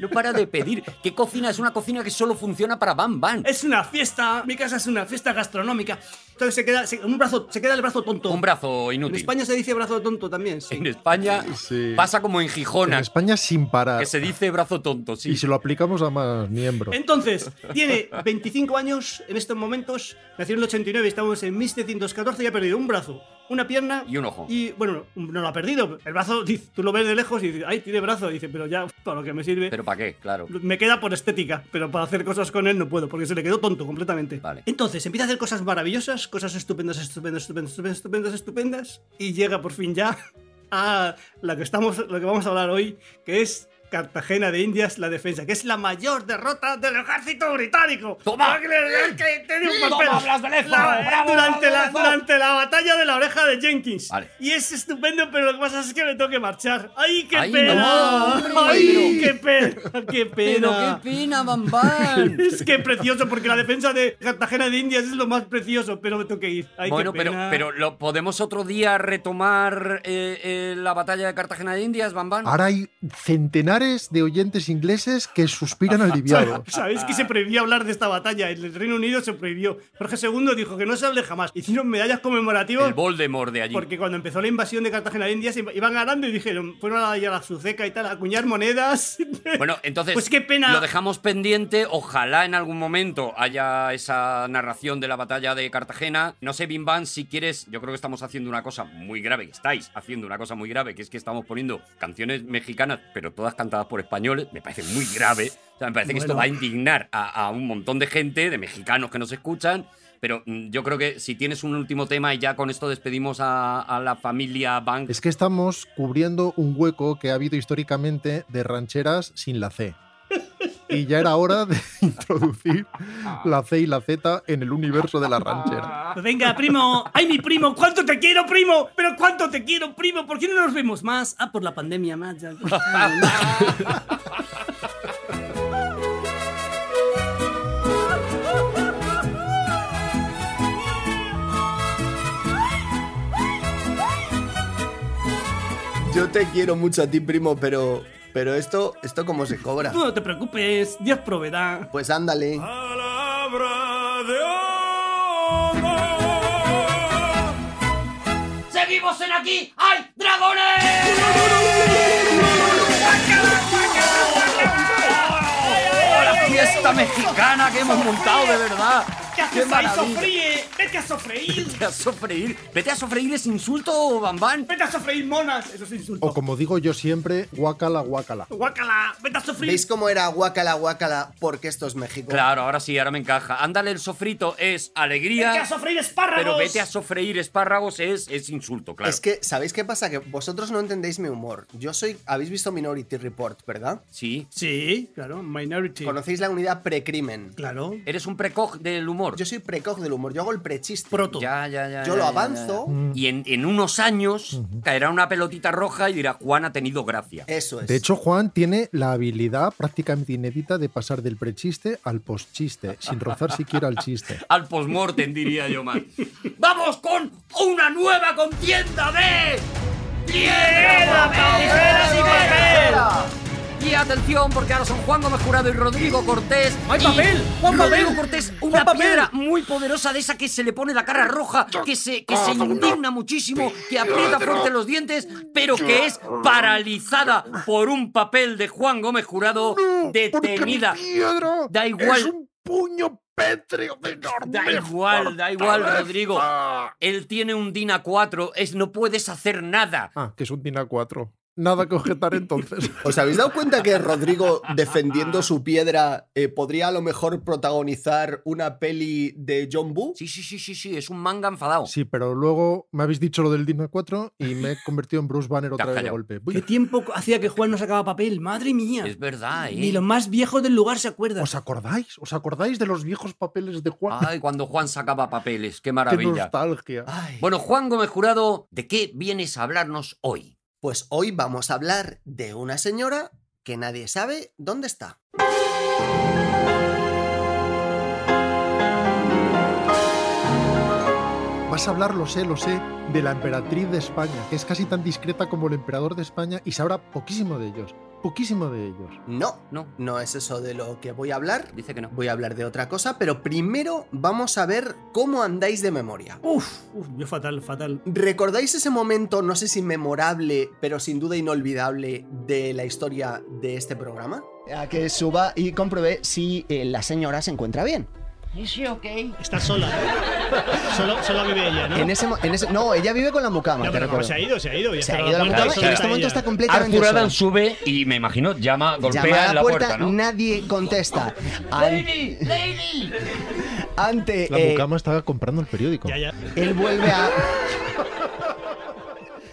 No para de pedir. ¿Qué cocina? Es una cocina que solo funciona para Bam Bam. Es una fiesta, mi casa es una fiesta gastronómica. Entonces se queda, se, un brazo, se queda el brazo tonto. Un brazo En inútil. España se dice brazo tonto también, sí. En España Sí. pasa como en En Gijona, España sin parar. que se dice brazo tonto, sí. Y si lo aplicamos a más miembros. Entonces, tiene 25 años en estos momentos, nació en el 89, estamos en 1714 y ha perdido un brazo, una pierna Y un ojo. Y bueno, no lo ha perdido. El brazo, tú lo ves de lejos y dices, ay, tiene brazo. Dice, pero ya, para lo que me sirve. ¿Pero para qué? Claro. Me queda por estética, pero para hacer cosas con él no puedo, porque se le quedó tonto completamente. Vale. Entonces empieza a hacer cosas maravillosas, cosas estupendas, estupendas, estupendas, estupendas, estupendas, estupendas, y llega por fin ya a la que estamos, lo que vamos a hablar hoy, que es Cartagena de Indias, la defensa, que es la mayor derrota del ejército británico. ¡Toma! Que le- que tenía un ¡Toma, papel. Blas de Lezo! La- ¡Bravo, durante, la, batalla de la oreja de Jenkins. Vale. Y es estupendo, pero lo que pasa es que me tengo que marchar. ¡Ay, qué Ay, pena! no, hombre, ¡Ay, pero- qué pena! ¡Qué pena! pena, Bam Bam. Es que precioso, porque la defensa de Cartagena de Indias es lo más precioso, pero me tengo que ir. Ay, bueno, qué pero, pena. pero ¿lo podemos otro día retomar eh, eh, la batalla de Cartagena de Indias, Bam Bam? Ahora hay centenares de oyentes ingleses que suspiran aliviados. ¿Sabéis que se prohibió hablar de esta batalla? En el Reino Unido se prohibió. Jorge II dijo que no se hable jamás. Hicieron medallas conmemorativas El Voldemort de allí. porque cuando empezó la invasión de Cartagena de Indias iba- iban ganando y dijeron, fueron a la, Suceca y tal, a acuñar monedas. Bueno, entonces Pues qué pena. lo dejamos pendiente. Ojalá en algún momento haya esa narración de la batalla de Cartagena. No sé, Bim Bam, si quieres, yo creo que estamos haciendo una cosa muy grave. Estáis haciendo una cosa muy grave, que es que estamos poniendo canciones mexicanas, pero todas cantadas por españoles. Me parece muy grave. O sea, me parece que esto va a indignar a, a un montón de gente, de mexicanos que nos escuchan. Pero mm, yo creo que si tienes un último tema y ya con esto despedimos a, a la familia Bank. Es que estamos cubriendo un hueco que ha habido históricamente de rancheras sin la C. Y ya era hora de introducir la C y la Z en el universo de la ranchera. Pues venga, primo. ¡Ay, mi primo! ¿Cuánto te quiero, primo? ¿Pero cuánto te quiero, primo? ¿Por qué no nos vemos más? Ah, por la pandemia más. ya. Yo te quiero mucho a ti, primo, pero. Pero esto, esto cómo se cobra. Tú no te preocupes, Dios proveerá. Pues ándale. ¡Seguimos en aquí! ¡Hay dragones! ¡La fiesta mexicana que hemos montado, de verdad! ¿Qué haces ahí, sofríe? ¡Vete a sofreír! Vete a sofreír. ¿Vete a sofreír es insulto, Bambán? ¡Vete a sofreír monas! Eso es insulto. O como digo yo siempre, guacala, guacala. ¡Guácala! ¡Vete a sofreír! ¿Veis cómo era guacala, guacala? Porque esto es México. Claro, ahora sí, ahora me encaja. Ándale, el sofrito es alegría. ¡Vete a sofreír espárragos! Pero vete a sofreír espárragos es, es insulto, claro. Es que, ¿sabéis qué pasa? Que vosotros no entendéis mi humor. Yo soy. Habéis visto Minority Report, ¿verdad? Sí. Sí, claro, Minority. Conocéis la unidad precrimen. Claro. Eres un precog del humor. Yo soy precog del humor, yo hago el prechiste. Proto. Ya, ya, ya. Yo ya, lo ya, avanzo. ya. Y en, en unos años caerá una pelotita roja y dirá, Juan ha tenido gracia. Eso es. De hecho, Juan tiene la habilidad prácticamente inédita de pasar del prechiste al postchiste, sin rozar siquiera el chiste. Al postmortem, diría yo más. ¡Vamos con una nueva contienda de. ¡Piedra, papel y papel! Y atención, porque ahora son Juan Gómez Jurado y Rodrigo Cortés. ¡Hay papel! ¡Juan Rodrigo papel! Cortés, ¡Juan una papel! piedra muy poderosa de esa que se le pone la cara roja, que se, que se indigna muchísimo, que aprieta fuerte los dientes, pero que es paralizada por un papel de Juan Gómez Jurado detenida. piedra Da igual. es un puño pétreo de enorme Da igual, da igual. Rodrigo. Él tiene un DINA 4, es, no puedes hacer nada. Ah, que es un DINA 4. Nada que objetar entonces. ¿Os habéis dado cuenta que Rodrigo, defendiendo su piedra, eh, podría a lo mejor protagonizar una peli de John Boo? Sí, sí, sí, sí, sí, es un manga enfadado. Sí, pero luego me habéis dicho lo del DINA 4 y me he convertido en Bruce Banner otra vez de golpe. ¿Qué tiempo hacía que Juan no sacaba papel? Madre mía. Es verdad, ¿eh? Ni los más viejos del lugar se acuerdan. ¿Os acordáis? ¿Os acordáis de los viejos papeles de Juan? Ay, cuando Juan sacaba papeles, qué ¡Qué maravilla. nostalgia! Ay. Bueno, Juan Gómez Jurado, ¿de qué vienes a hablarnos hoy? Pues hoy vamos a hablar de una señora que nadie sabe dónde está. Vas a hablar, lo sé, lo sé, de la emperatriz de España, que es casi tan discreta como el emperador de España y sabrá poquísimo de ellos. Poquísimo de ellos. No, No, no es eso de lo que voy a hablar. dice que no. Voy a hablar de otra cosa, pero primero vamos a ver cómo andáis de memoria. Uf, uf, yo fatal, fatal. ¿Recordáis ese momento, no sé si memorable, pero sin duda inolvidable, de la historia de este programa? A que suba y compruebe si eh, la señora se encuentra bien. Está sola, ¿eh? Solo, solo vive ella, ¿no? En ese, en ese- no, ella vive con la mucama, pero recuerdo. se ha ido, se ha ido. Ya Se ha ido la puerta, mucama y en este momento está completamente Arthur sube y me imagino llama, golpea Llama a en la puerta, puerta, ¿no? nadie contesta. An- Ante. La eh, mucama estaba comprando el periódico. Ya, ya. él vuelve a.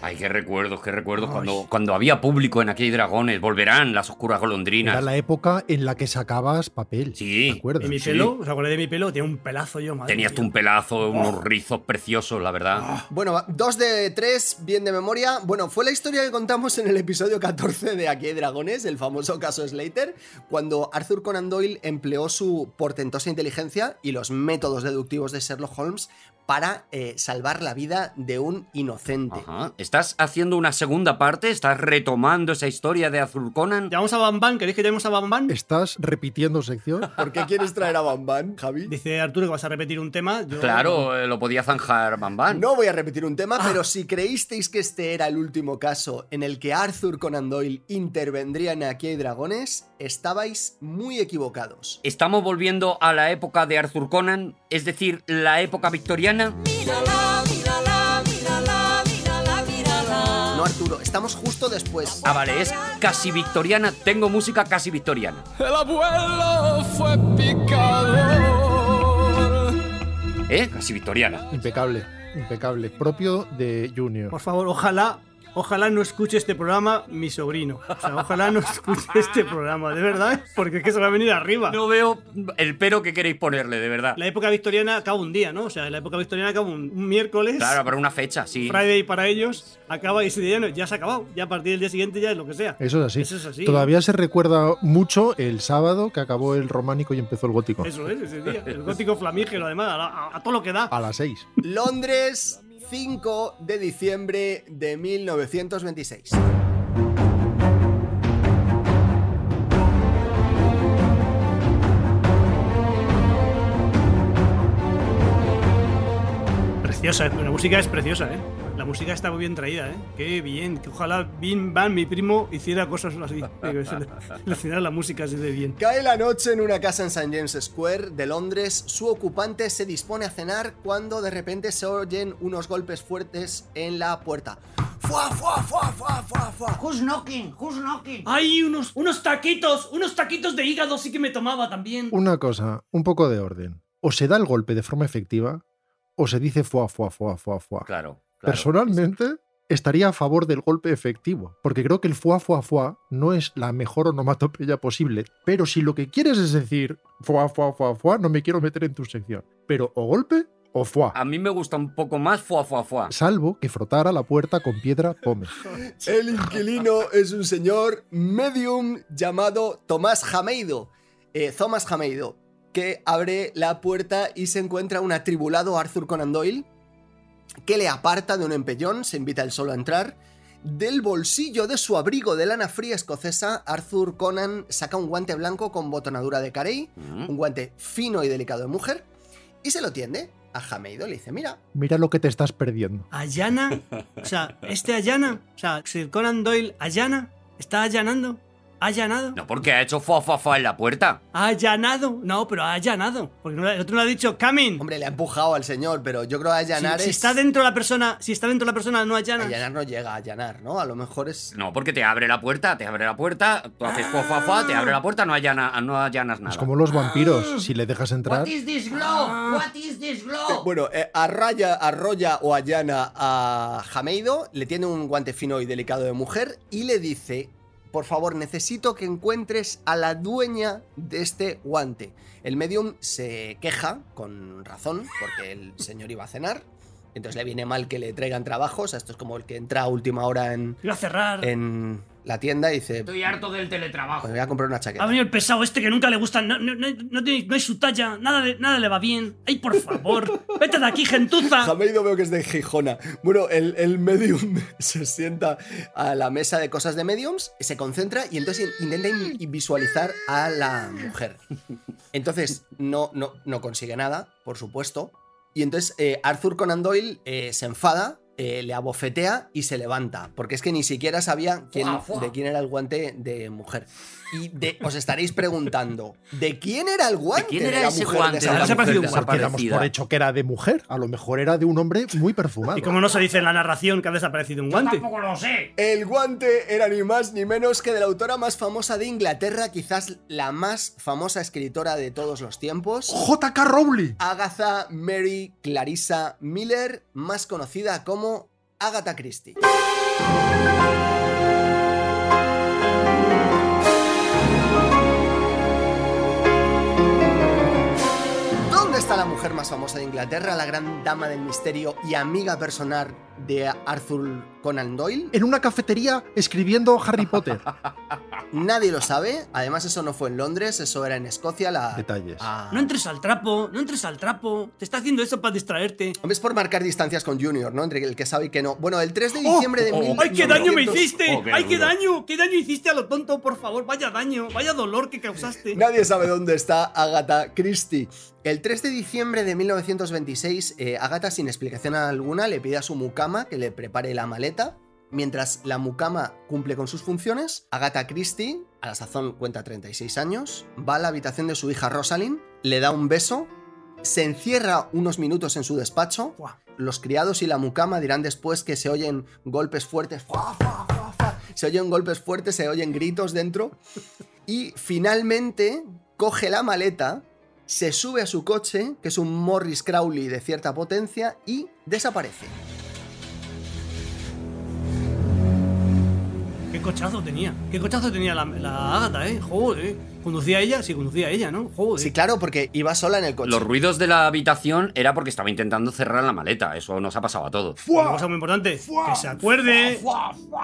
Ay, qué recuerdos, qué recuerdos. Cuando, cuando había público en Aquí hay dragones, volverán las oscuras golondrinas. Era la época en la que sacabas papel. Sí. ¿Te mi Sí. pelo? ¿Os acordáis de mi pelo? Tenía un pelazo yo, madre Tenías tú un pelazo, unos rizos preciosos, la verdad. Bueno, va, dos de tres, bien de memoria. Bueno, fue la historia que contamos en el episodio 14 de Aquí hay Dragones, el famoso caso Slater, cuando Arthur Conan Doyle empleó su portentosa inteligencia y los métodos deductivos de Sherlock Holmes para eh, salvar la vida de un inocente. Ajá. ¿Estás haciendo una segunda parte? ¿Estás retomando esa historia de Azul Conan? ¿Llamamos a Bamban? ¿Queréis que llamemos a Bamban? ¿Estás repitiendo sección? ¿Por qué quieres traer a Bamban, Javi? Dice Arturo que vas a repetir un tema. Yo... Claro, eh, lo podía zanjar Bambán. No voy a repetir un tema, pero si creísteis que este era el último caso en el que Arthur Conan Doyle intervendría en Aquí hay Dragones, estabais muy equivocados. Estamos volviendo a la época de Arthur Conan, es decir, la época victoriana. No, Arturo, estamos justo después. Ah, vale, es casi victoriana. Tengo música casi victoriana. El abuelo fue picador. ¿Eh? Casi victoriana. Impecable, impecable. Propio de Junior. Por favor, ojalá, ojalá no escuche este programa mi sobrino. O sea, ojalá no escuche este programa, de verdad, porque es que se va a venir arriba. No veo el pero que queréis ponerle, de verdad. La época victoriana acaba un día, ¿no? O sea, la época victoriana acaba un, un miércoles. Claro, para una fecha, sí. Friday para ellos acaba y ese día no- ya se ha acabado. Ya a partir del día siguiente ya es lo que sea. Eso es así. Eso es así. Todavía se recuerda mucho el sábado que acabó el románico y empezó el gótico. Eso es, ese día. El gótico flamígero, además, a, a- a todo lo que da. A las 6. Londres, 5 de diciembre de 1926. Preciosa, la música es preciosa, ¿eh? La música está muy bien traída, ¿eh? Qué bien. Que ojalá Bim Bam, mi primo, hiciera cosas así. Hiciera la música así de bien. Cae la noche en una casa en St. James Square de Londres. Su ocupante se dispone a cenar cuando de repente se oyen unos golpes fuertes en la puerta. ¡Fua, fua, fua, fua, fua, fua! Who's knocking? Who's knocking? ¡Ay, unos, unos taquitos! ¡Unos taquitos de hígado sí que me tomaba también! Una cosa, un poco de orden. O se da el golpe de forma efectiva, o se dice fuá, fuá, fuá, fuá, fuá. Claro. Claro. Personalmente, estaría a favor del golpe efectivo, porque creo que el fuá, fuá, fuá no es la mejor onomatopeya posible. Pero si lo que quieres es decir fuá, fuá, fuá, fuá, no me quiero meter en tu sección. Pero o golpe o fuá. A mí me gusta un poco más fuá, fuá, fuá. Salvo que frotara la puerta con piedra pome. El inquilino es un señor medium llamado Tomás Jameido. Eh, Thomas Jameido, que abre la puerta y se encuentra un atribulado Arthur Conan Doyle, que le aparta de un empellón, se invita él solo a entrar. Del bolsillo de su abrigo de lana fría escocesa, Arthur Conan saca un guante blanco con botonadura de carey, Mm. un guante fino y delicado de mujer, y se lo tiende a Jameido. Le dice, mira, Mira lo que te estás perdiendo. ¿Allana? O sea, ¿este allana? O sea, Sir Conan Doyle allana, está allanando. ¿Ha allanado? No, porque ha hecho fa fa fa en la puerta. ¿Ha allanado? No, pero ha allanado. Porque no- el otro no ha dicho coming. Hombre, le ha empujado al señor, pero yo creo que Si, allanar si es... está dentro la persona, si está dentro la persona, no allana. Allanar no llega a allanar, ¿no? A lo mejor es... No, porque te abre la puerta, te abre la puerta, tú haces fa fa fa, te abre la puerta, no, allana, no allanas nada. Es como los vampiros. Si le dejas entrar. this glow? What is this glow? Bueno, eh, arraya, arrolla o allana a Jameido, le tiene un guante fino y delicado de mujer y le dice, por favor, necesito que encuentres a la dueña de este guante. El medium se queja, con razón, porque el señor iba a cenar. Entonces le viene mal que le traigan trabajos. Esto es como el que entra a última hora en, Iba a cerrar. en la tienda y dice, Estoy harto del teletrabajo. pues voy a comprar una chaqueta. Ha venido el pesado este que nunca le gusta, no, no, no, no tiene- no es su talla, nada, le- nada le va bien. ¡Ay, por favor! ¡Vete de aquí, gentuza! Jameido veo que es de Gijona. Bueno, el, el medium se sienta a la mesa de cosas de mediums, se concentra y entonces intenta in- visualizar a la mujer. Entonces no, no, no consigue nada, por supuesto. Y entonces eh, Arthur Conan Doyle eh, se enfada, eh, le abofetea y se levanta. Porque es que ni siquiera sabía quién- Fua, fua. de quién era el guante de mujer. Y de- os estaréis preguntando, ¿de quién era el guante? quién era la ese mujer guante de de esa mujer desaparecida? Por hecho que era de mujer. A lo mejor era de un hombre muy perfumado. Y como no se dice en la narración que ha desaparecido un guante. Tampoco lo sé. El guante era ni más ni menos que de la autora más famosa de Inglaterra, quizás la más famosa escritora de todos los tiempos, J.K. Rowling. Agatha Mary Clarissa Miller, más conocida como Agatha Christie. ¿Dónde está la mujer más famosa de Inglaterra, la gran dama del misterio y amiga personal de Arthur Conan Doyle? En una cafetería escribiendo Harry Potter. Nadie lo sabe. Además, eso no fue en Londres, eso era en Escocia. La... Detalles. Ah. No entres al trapo, no entres al trapo. Te está haciendo eso para distraerte. Hombre, es por marcar distancias con Junior, ¿no? Entre el que sabe y que no. Bueno, el 3 de diciembre de oh, mil- ¡Ay, qué daño me 1900 hiciste! Oh, qué ¡Ay, qué daño! ¿Qué daño hiciste a lo tonto, por favor? Vaya daño, vaya dolor que causaste. Nadie sabe dónde está Agatha Christie. El 3 de diciembre de 1926, eh, Agatha, sin explicación alguna, le pide a su mucama que le prepare la maleta. Mientras la mucama cumple con sus funciones, Agatha Christie, a la sazón cuenta 36 años, va a la habitación de su hija Rosalind, le da un beso, se encierra unos minutos en su despacho. Los criados y la mucama dirán después que se oyen golpes fuertes. Se oyen golpes fuertes, se oyen gritos dentro. Y finalmente coge la maleta, se sube a su coche, que es un Morris Crowley de cierta potencia, y desaparece. Cochazo tenía. Qué cochazo tenía la, la Ágata, ¿eh? Joder. ¿Conducía ella? Sí, conducía ella, ¿no? Joder. Sí, claro, porque iba sola en el coche. Los ruidos de la habitación era porque estaba intentando cerrar la maleta. Eso nos ha pasado a todos. Una cosa muy importante, que se acuerde,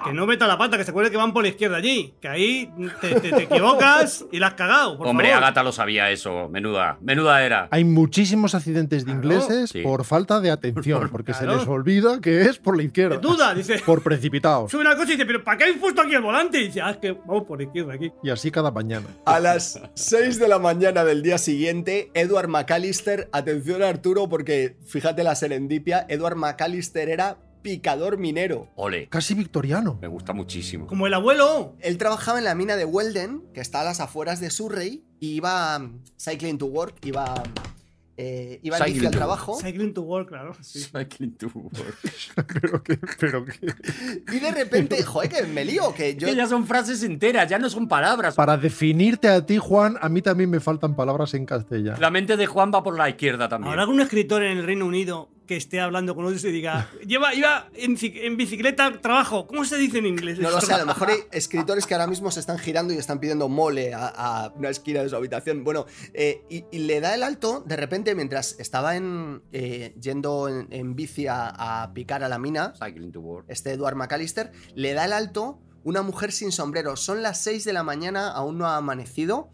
que no meta la pata, que se acuerde que van por la izquierda allí, que ahí te, te- te equivocas y la has cagado, por Hombre, favor. Agata lo sabía eso. Menuda, menuda era. Hay muchísimos accidentes de ingleses Sí. por falta de atención, porque Claro. se les olvida que es por la izquierda. Duda, dice. Por precipitados. Sube al coche y dice, ¿pero para qué habéis puesto aquí el volante? Y dice, ah, es que vamos por la izquierda aquí. Y así cada mañana. A las 6 de la mañana del día siguiente, Edward McAllister, atención Arturo, porque fíjate la serendipia, Edward McAllister era picador minero. Ole. Casi victoriano. Me gusta muchísimo. Como el abuelo. Él trabajaba en la mina de Weldon, que está a las afueras de Surrey, y iba um, cycling to work, iba, eh, iba en bici Cycling al to trabajo. Cycling to work, claro. sí. pero que, pero que. Y de repente, joder, que me lío, que yo... Que ya son frases enteras, ya no son palabras. Para definirte a ti, Juan, a mí también me faltan palabras en castellano. La mente de Juan va por la izquierda también. ¿Habrá algún escritor en el Reino Unido que esté hablando con otros y diga, lleva, iba en, en bicicleta al trabajo? ¿Cómo se dice en inglés? No lo sé, a lo mejor hay escritores que ahora mismo se están girando y están pidiendo mole a, a una esquina de su habitación. Bueno, eh, y, y le da el alto de repente mientras estaba en, eh, yendo en, en bici a, a picar a la mina, Cycling to work. este Edward McAllister, le da el alto una mujer sin sombrero. Son las 6 de la mañana, aún no ha amanecido.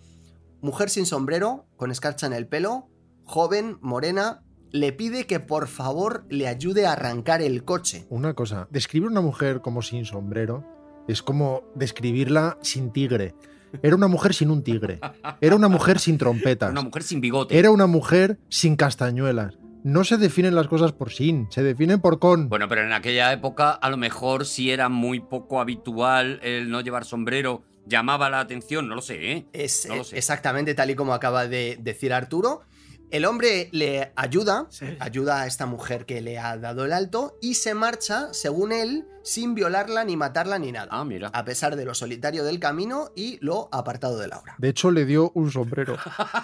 Mujer sin sombrero, con escarcha en el pelo, joven, morena, le pide que por favor le ayude a arrancar el coche. Una cosa, describir a una mujer como sin sombrero es como describirla sin tigre. Era una mujer sin un tigre. Era una mujer sin trompetas. Una mujer sin bigote. Era una mujer sin castañuelas. No se definen las cosas por sin, se definen por con. Bueno, pero en aquella época a lo mejor sí era muy poco habitual el no llevar sombrero llamaba la atención, no lo sé, ¿eh? Es No lo sé. exactamente tal y como acaba de decir Arturo. El hombre le ayuda, ayuda a esta mujer que le ha dado el alto y se marcha, según él, sin violarla ni matarla ni nada. Ah, mira. A pesar de lo solitario del camino y lo apartado de Laura. De hecho, le dio un sombrero.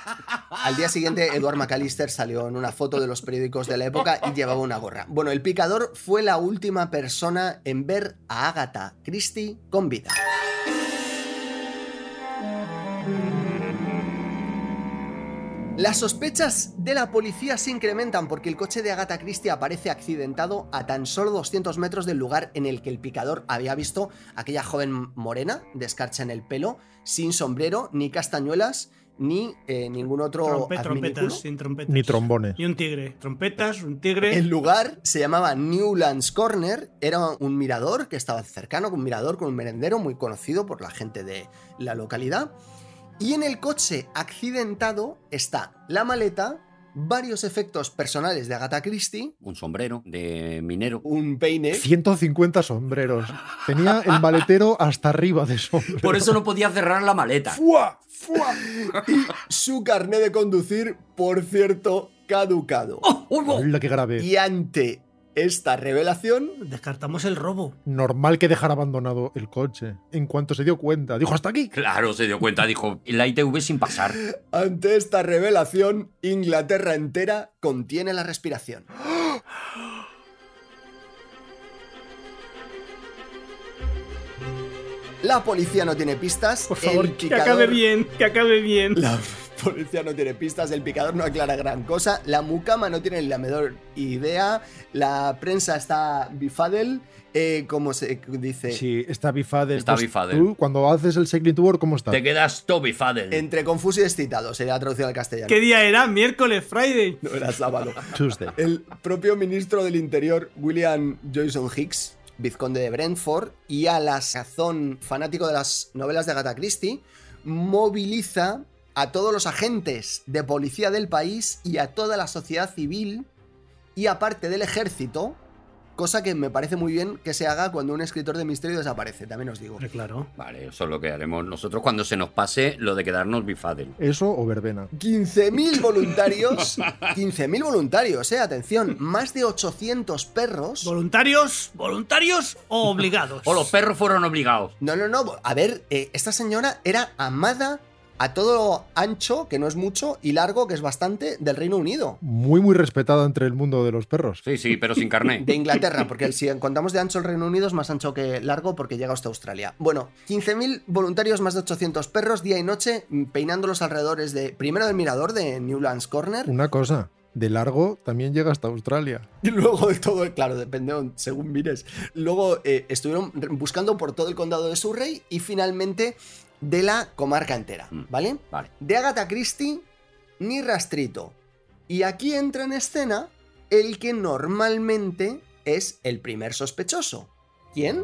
Al día siguiente, Edward McAllister salió en una foto de los periódicos de la época y llevaba una gorra. Bueno, el picador fue la última persona en ver a Agatha Christie con vida. Las sospechas de la policía se incrementan porque el coche de Agatha Christie aparece accidentado a tan solo 200 metros del lugar en el que el picador había visto a aquella joven morena, de escarcha en el pelo, sin sombrero, ni castañuelas, ni eh, ningún otro Trompe- trompetas, sin trompetas. Ni trombones. Y un tigre. Trompetas, un tigre. El lugar se llamaba Newlands Corner, era un mirador que estaba cercano, un mirador con un merendero muy conocido por la gente de la localidad. Y en el coche accidentado está la maleta, varios efectos personales de Agatha Christie, Un sombrero de minero. un peine, 150 sombreros. Tenía el maletero hasta arriba de sombreros. Por eso no podía cerrar la maleta. ¡Fua! ¡Fua! su carné de conducir, por cierto, caducado. Hola, qué grave. Y ante esta revelación, Descartamos el robo. Normal que dejara abandonado el coche. En cuanto se dio cuenta, dijo hasta aquí. Claro, se dio cuenta, dijo, la ITV sin pasar. ante esta revelación, Inglaterra entera contiene la respiración. La policía no tiene pistas. Por favor, el que acabe bien, que acabe bien. La policía no tiene pistas, el picador no aclara gran cosa, la mucama no tiene ni la menor idea, la prensa está bifadel, eh, como se dice, Sí, está bifadel. Está Pues bifadel. Tú, cuando haces el Secret Tour, ¿cómo está? Te quedas Toby Fadel. entre confuso y excitado, sería traducido al castellano. ¿Qué día era? Miércoles, Friday. No era sábado. Tuesday. El propio ministro del Interior, William Joyson Hicks, vizconde de Brentford, y a la sazón fanático de las novelas de Agatha Christie, moviliza a todos los agentes de policía del país y a toda la sociedad civil y aparte del ejército, cosa que me parece muy bien que se haga cuando un escritor de misterio desaparece, también os digo. Hombre, claro. Vale, eso es lo que haremos nosotros cuando se nos pase lo de quedarnos bifadel. Eso o verbena. 15.000 voluntarios, 15.000 voluntarios, eh, atención, más de 800 perros. ¿Voluntarios? ¿Voluntarios o obligados? O los perros fueron obligados. No, no, no. A ver, eh, esta señora era amada a todo ancho, que no es mucho, y largo, que es bastante, del Reino Unido. Muy, muy respetada entre el mundo de los perros. Sí, sí, pero sin carné. De Inglaterra, porque si contamos de ancho el Reino Unido es más ancho que largo porque llega hasta Australia. Bueno, 15.000 voluntarios, más de 800 perros, día y noche, peinando los alrededores de, primero del mirador de Newlands Corner, Una cosa, de largo también llega hasta Australia. Y luego de todo, claro, depende de- según mires. Luego eh, estuvieron buscando por todo el condado de Surrey y finalmente de la comarca entera, Mm. ¿vale? Vale. De Agatha Christie, ni rastrito. Y aquí entra en escena el que normalmente es el primer sospechoso. ¿Quién?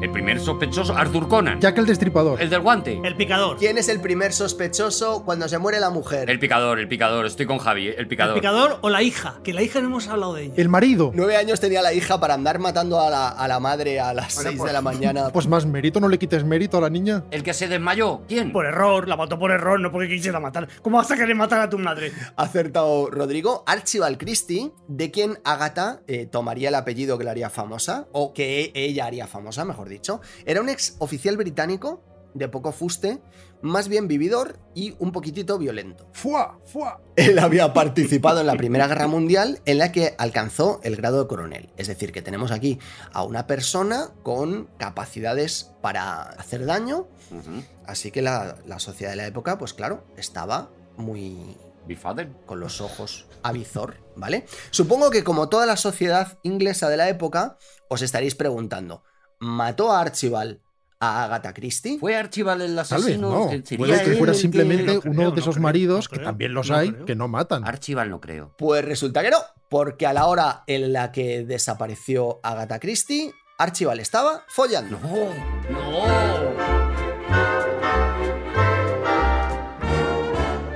El primer sospechoso, Arthur Conan. Jack el Destripador. El del guante. El picador. ¿Quién es el primer sospechoso cuando se muere la mujer? El picador, el picador. Estoy con Javi, el ¿El picador. picador o la hija? Que la hija no hemos hablado de ella. El marido. Nueve años tenía la hija para andar matando a la, a la madre a las Bueno, seis pues- de la mañana. Pues más mérito, no le quites mérito a la niña. El que se desmayó. ¿Quién? Por error, la mató por error, no porque quisiera matar. ¿Cómo vas a querer matar a tu madre? acertado Rodrigo, Archibald Christie, de quien Agatha eh, tomaría el apellido que la haría famosa, o que ella haría famosa, mejor dicho. Era un ex oficial británico de poco fuste, más bien vividor y un poquitito violento. ¡Fua! ¡Fua! Él había participado en la Primera Guerra Mundial en la que alcanzó el grado de coronel. Es decir, que tenemos aquí a una persona con capacidades para hacer daño, así que la, la sociedad de la época, pues claro, estaba muy, Bifadel. con los ojos a visor, ¿vale? Supongo que como toda la sociedad inglesa de la época, os estaréis preguntando, ¿mató a Archibald a Agatha Christie? ¿Fue Archibald el Tal vez asesino? no. ¿Que sería Puede que fuera que- simplemente creo, uno no de esos maridos, no que creo, también los no hay, creo. que no matan. Archibald no creo. Pues resulta que no, porque a la hora en la que desapareció Agatha Christie, Archibald estaba follando. No, no.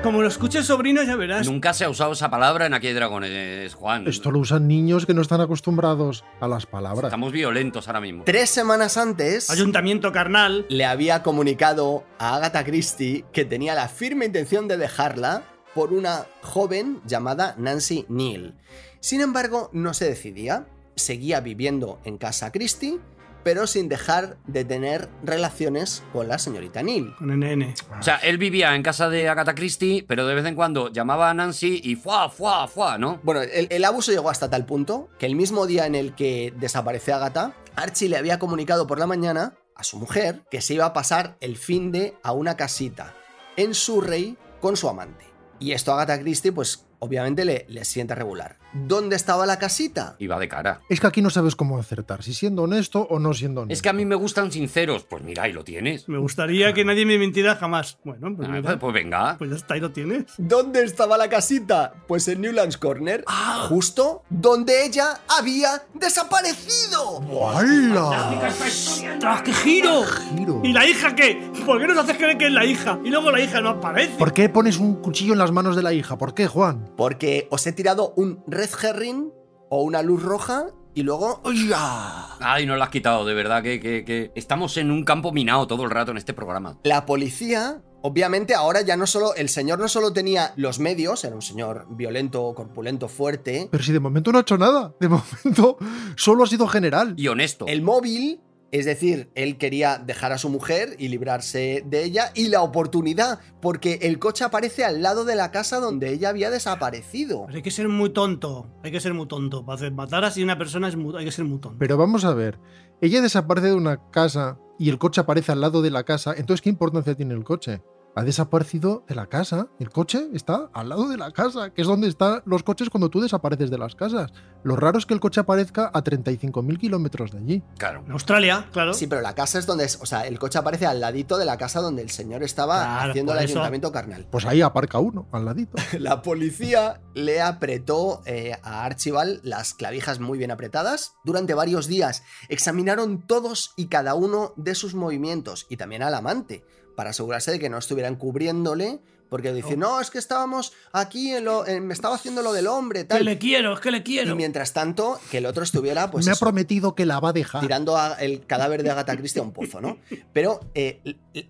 Como lo escuche el sobrino, ya verás. Nunca se ha usado esa palabra en Aquí hay dragones, Juan. Esto lo usan niños que no están acostumbrados a las palabras. Estamos violentos ahora mismo. Tres semanas antes, Ayuntamiento carnal. le había comunicado a Agatha Christie que tenía la firme intención de dejarla por una joven llamada Nancy Neal. Sin embargo, no se decidía. Seguía viviendo en casa Christie, pero sin dejar de tener relaciones con la señorita Neal. Con NN. O sea, él vivía en casa de Agatha Christie, pero de vez en cuando llamaba a Nancy y fuá, fuá, fuá, ¿no? Bueno, el, el abuso llegó hasta tal punto que el mismo día en el que desaparece Agatha, Archie le había comunicado por la mañana a su mujer que se iba a pasar el fin de a una casita en Surrey con su amante. Y esto a Agatha Christie, pues obviamente le, le siente regular. ¿Dónde estaba la casita? Iba de cara. Es que aquí no sabes cómo acertar, si siendo honesto o no siendo honesto. Es que a mí me gustan sinceros. Pues mira, ahí lo tienes. Me gustaría que nadie me mintiera jamás. Bueno, pues, Ah, mira, pues, venga. pues ya está, ahí lo tienes. ¿Dónde estaba la casita? Pues en Newlands Corner, justo donde ella había desaparecido. ¡Hala! ¡Ostras, qué giro! Giro. ¿Y la hija qué? ¿Por qué nos haces creer que es la hija? Y luego la hija no aparece. ¿Por qué pones un cuchillo en las manos de la hija? ¿Por qué, Juan? Porque os he tirado un red herring o una luz roja y luego... ¡Ya! Ay, no lo has quitado, de verdad que, que- que estamos en un campo minado todo el rato en este programa. La policía, obviamente ahora ya no solo, el señor no solo tenía los medios, era un señor violento, corpulento, fuerte, Pero si de momento no ha hecho nada. De momento solo ha sido general. Y honesto. el móvil, es decir, él quería dejar a su mujer y librarse de ella, y la oportunidad, porque el coche aparece al lado de la casa donde ella había desaparecido. Pero hay que ser muy tonto. Hay que ser muy tonto. Para hacer- matar así a una persona es muy- hay que ser muy tonto. Pero vamos a ver. Ella desaparece de una casa y el coche aparece al lado de la casa. Entonces, ¿qué importancia tiene el coche? Ha desaparecido de la casa. El coche está al lado de la casa, que es donde están los coches cuando tú desapareces de las casas. Lo raro es que el coche aparezca a 35.000 kilómetros de allí. Claro. En Australia, claro. Sí, pero la casa es donde, es- o sea, el coche aparece al ladito de la casa donde el señor estaba Claro, haciendo el eso. ayuntamiento carnal. Pues ahí aparca uno, al ladito. La policía le apretó eh, a Archibald las clavijas muy bien apretadas. Durante varios días examinaron todos y cada uno de sus movimientos y también al amante para asegurarse de que no estuvieran cubriéndole. Porque dicen, no, es que estábamos aquí, en lo- en- me estaba haciendo lo del hombre, Que tal. le quiero, es que le Y quiero. mientras tanto, que el otro estuviera, pues. Me ha eso, prometido que la va a dejar. tirando a- el cadáver de Agatha Christie a un pozo, ¿no? Pero eh,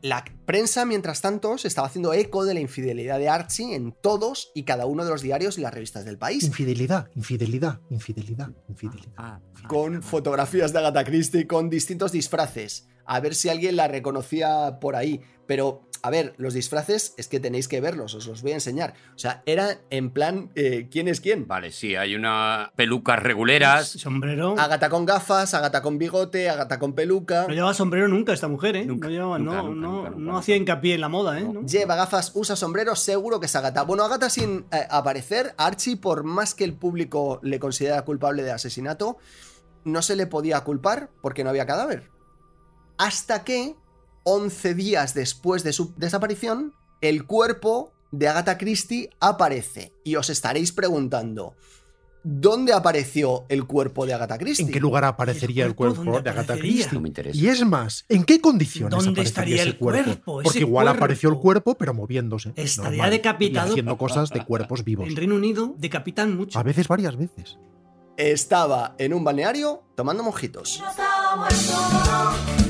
la prensa, mientras tanto, se estaba haciendo eco de la infidelidad de Archie en todos y cada uno de los diarios y las revistas del país. Infidelidad, infidelidad, infidelidad, infidelidad. Ah, Con fotografías de Agatha Christie con distintos disfraces. A ver si alguien la reconocía por ahí. Pero, a ver, los disfraces es que tenéis que verlos, os los voy a enseñar. O sea, era en plan, eh, ¿quién es quién? Vale, sí, hay unas pelucas reguleras. Sombrero. Agatha con gafas, Agatha con bigote, Agatha con peluca. No llevaba sombrero nunca esta mujer, ¿eh? Nunca, no llevaba, nunca, no, nunca, no, nunca, no nunca. hacía hincapié en la moda, ¿eh? ¿no? Lleva gafas, usa sombrero, seguro que es Agatha. Bueno, Agatha sin eh, aparecer, Archie, por más que el público le considera culpable de asesinato, no se le podía culpar porque no había cadáver. Hasta que, 11 días después de su desaparición, el cuerpo de Agatha Christie aparece. Y os estaréis preguntando, ¿dónde apareció el cuerpo de Agatha Christie? ¿En qué lugar aparecería ¿El el cuerpo de Agatha? Christie? No me interesa. Y es más, ¿en qué condiciones ¿Dónde aparecería estaría ese el cuerpo? cuerpo? Porque Ese igual cuerpo. apareció el cuerpo, pero moviéndose. Estaría normal, decapitado. Y haciendo cosas de cuerpos vivos. En Reino Unido decapitan mucho. A veces, varias veces. Estaba en un balneario tomando mojitos. no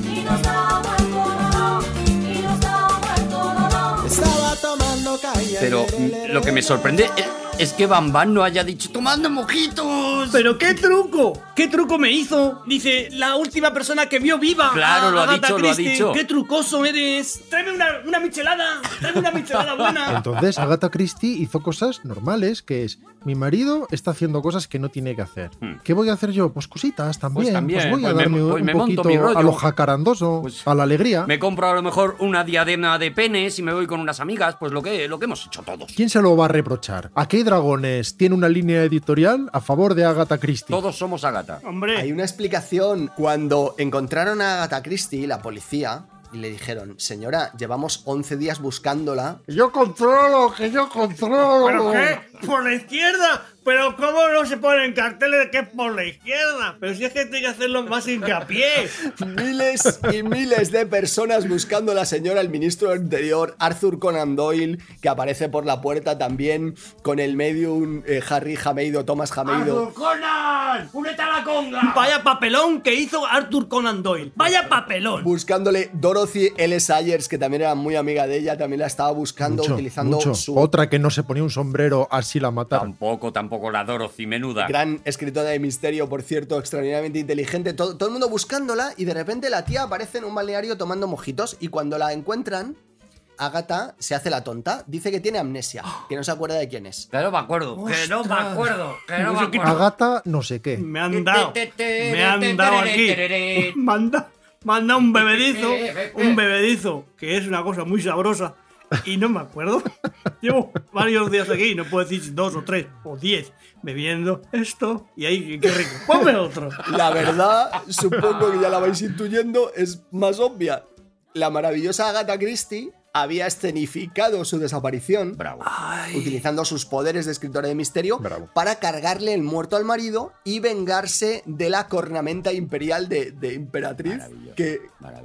Pero lo que me sorprende es, que Bambán no haya dicho tomando mojitos. ¿Pero qué truco? ¿Qué truco me hizo? Dice, la última persona que vio viva. Claro, a lo ha Agatha dicho, lo ha Christie. dicho. ¡Qué trucoso eres! ¡Tráeme una, una michelada! ¡Tráeme una michelada buena! Entonces, Agatha Christie hizo cosas normales, que es, mi marido está haciendo cosas que no tiene que hacer. Hmm. ¿Qué voy a hacer yo? Pues cositas también. Pues, también, voy a pues me- darme pues un monto poquito mi rollo. a lo jacarandoso, Pues a la alegría. Me compro a lo mejor una diadema de penes y me voy con unas amigas, pues lo que, lo que hemos hecho todos. ¿Quién se lo va a reprochar? ¿A qué dragones tiene una línea editorial a favor de Agatha Christie? Todos somos Agata. Hombre, Hay una explicación. Cuando encontraron a Agatha Christie, la policía, y le dijeron, señora, llevamos 11 días buscándola. Yo controlo, que yo controlo. ¿Pero qué? ¿Por la izquierda? ¿Pero cómo no se ponen carteles de que es por la izquierda? Pero si es que tiene que hacerlo más hincapié. Miles y miles de personas buscando a la señora, el ministro del Interior, Arthur Conan Doyle, que aparece por la puerta también, con el medium eh, Harry Jameido, Thomas Jameido. Conan! ¡Únete a la conga! Vaya papelón que hizo Arthur Conan Doyle. Vaya papelón. Buscándole Dorothy L. Sayers, que también era muy amiga de ella, también la estaba buscando Mucho, utilizando mucho. su Otra que no se ponía un sombrero, así la mataron. Tampoco, tampoco la Dorothy, menuda. gran escritora de misterio, por cierto, extraordinariamente inteligente. Todo, todo el mundo buscándola y de repente la tía aparece en un balneario tomando mojitos y cuando la encuentran, Agatha se hace la tonta. Dice que tiene amnesia, que no se acuerda de quién es. Que no me acuerdo, que no me Ostras. acuerdo, que no me acuerdo. Agata, no sé qué. Me han dado. Me han dado aquí. Manda, manda un bebedizo. Un bebedizo, que es una cosa muy sabrosa. Y no me acuerdo. Llevo varios días aquí, no puedo decir dos o tres o diez, bebiendo esto. Y ahí, qué rico. Ponme otro. La verdad, supongo que ya la vais intuyendo, es más obvia. La maravillosa Agatha Christie había escenificado su desaparición Bravo. utilizando sus poderes de escritora de misterio Bravo. para cargarle el muerto al marido y vengarse de la cornamenta imperial de, de emperatriz que,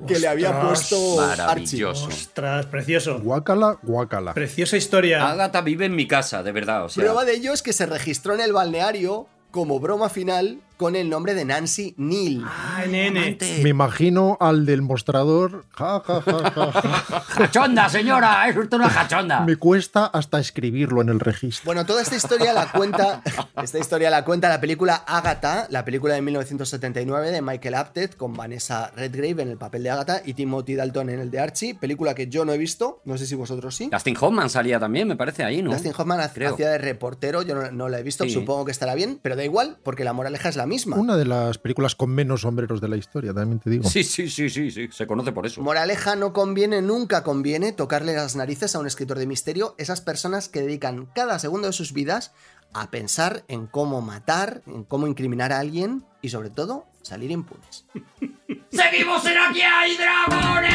que le había Ostras. puesto Archie. Ostras, precioso. Guácala, guácala. Preciosa historia. Agatha vive en mi casa, de verdad. O sea, Prueba de ello es que se registró en el balneario como broma final con el nombre de Nancy Neal. Ay, nene. Me imagino al del mostrador. Ja, ja, ja, ja, ja. ¡Jachonda, señora! ¡Es usted una jachonda! Me cuesta hasta escribirlo en el registro. Bueno, toda esta historia la cuenta esta historia la cuenta la película Agatha, la película de 1979 de Michael Apted con Vanessa Redgrave en el papel de Agatha y Timothy Dalton en el de Archie, película que yo no he visto, no sé si vosotros sí. Dustin Hoffman salía también, me parece ahí, ¿no? Dustin Hoffman hacía de reportero, yo no, no la he visto, Sí. supongo que estará bien, pero da igual, porque la moraleja es la misma. Una de las películas con menos sombreros de la historia, también te digo. Sí, sí, sí, sí, sí, se conoce por eso. Moraleja no conviene, nunca conviene tocarle las narices a un escritor de misterio, esas personas que dedican cada segundo de sus vidas a pensar en cómo matar, en cómo incriminar a alguien y sobre todo salir impunes. ¡Seguimos en Aquí hay dragones!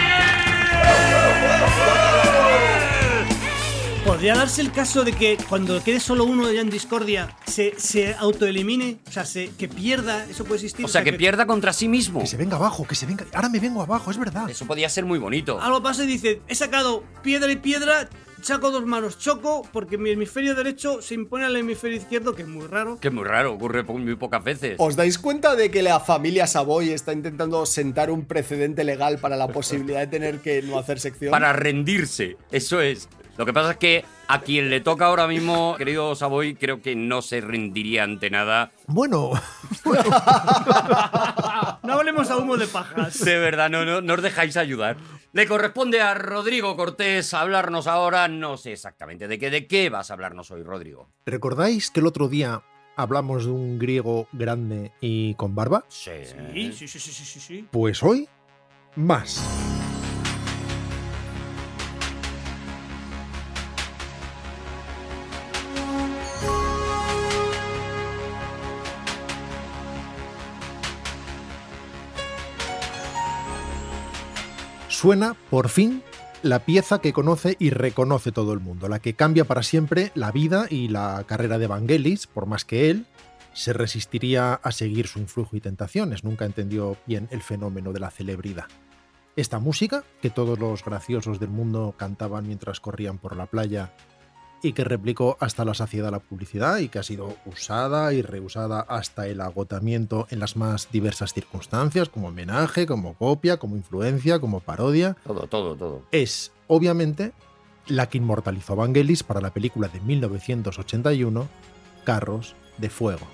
¿Podría darse el caso de que cuando quede solo uno ya en discordia se, se autoelimine? O sea, se, que pierda, eso puede existir. O sea, que pierda contra sí mismo. Que se venga abajo, que se venga. Ahora me vengo abajo, es verdad. Eso podía ser muy bonito. Algo pasa y dice, he sacado piedra y piedra, saco dos manos, choco, porque mi hemisferio derecho se impone al hemisferio izquierdo, que es muy raro. Que es muy raro, ocurre muy pocas veces. ¿Os dais cuenta de que la familia Savoy está intentando sentar un precedente legal para la posibilidad de tener que no hacer sección? Para rendirse, eso es. Lo que pasa es que a quien le toca ahora mismo, querido Savoy, creo que no se rendiría ante nada. Bueno, No hablemos a humo de pajas. De verdad, no, no, no os dejáis ayudar. Le corresponde a Rodrigo Cortés hablarnos ahora, no sé exactamente de qué, de qué vas a hablarnos hoy, Rodrigo. ¿recordáis que el otro día hablamos de un griego grande y con barba? Sí. Sí, sí, sí, sí, sí, sí, sí. Pues hoy, más. Suena, por fin, la pieza que conoce y reconoce todo el mundo, la que cambia para siempre la vida y la carrera de Vangelis, por más que él se resistiría a seguir su influjo y tentaciones, nunca entendió bien el fenómeno de la celebridad. Esta música, que todos los graciosos del mundo cantaban mientras corrían por la playa y que replicó hasta la saciedad la publicidad y que ha sido usada y reusada hasta el agotamiento en las más diversas circunstancias, como homenaje, como copia, como influencia, como parodia, Todo, todo, todo. es, obviamente, la que inmortalizó a Vangelis para la película de 1981, Carros de Fuego.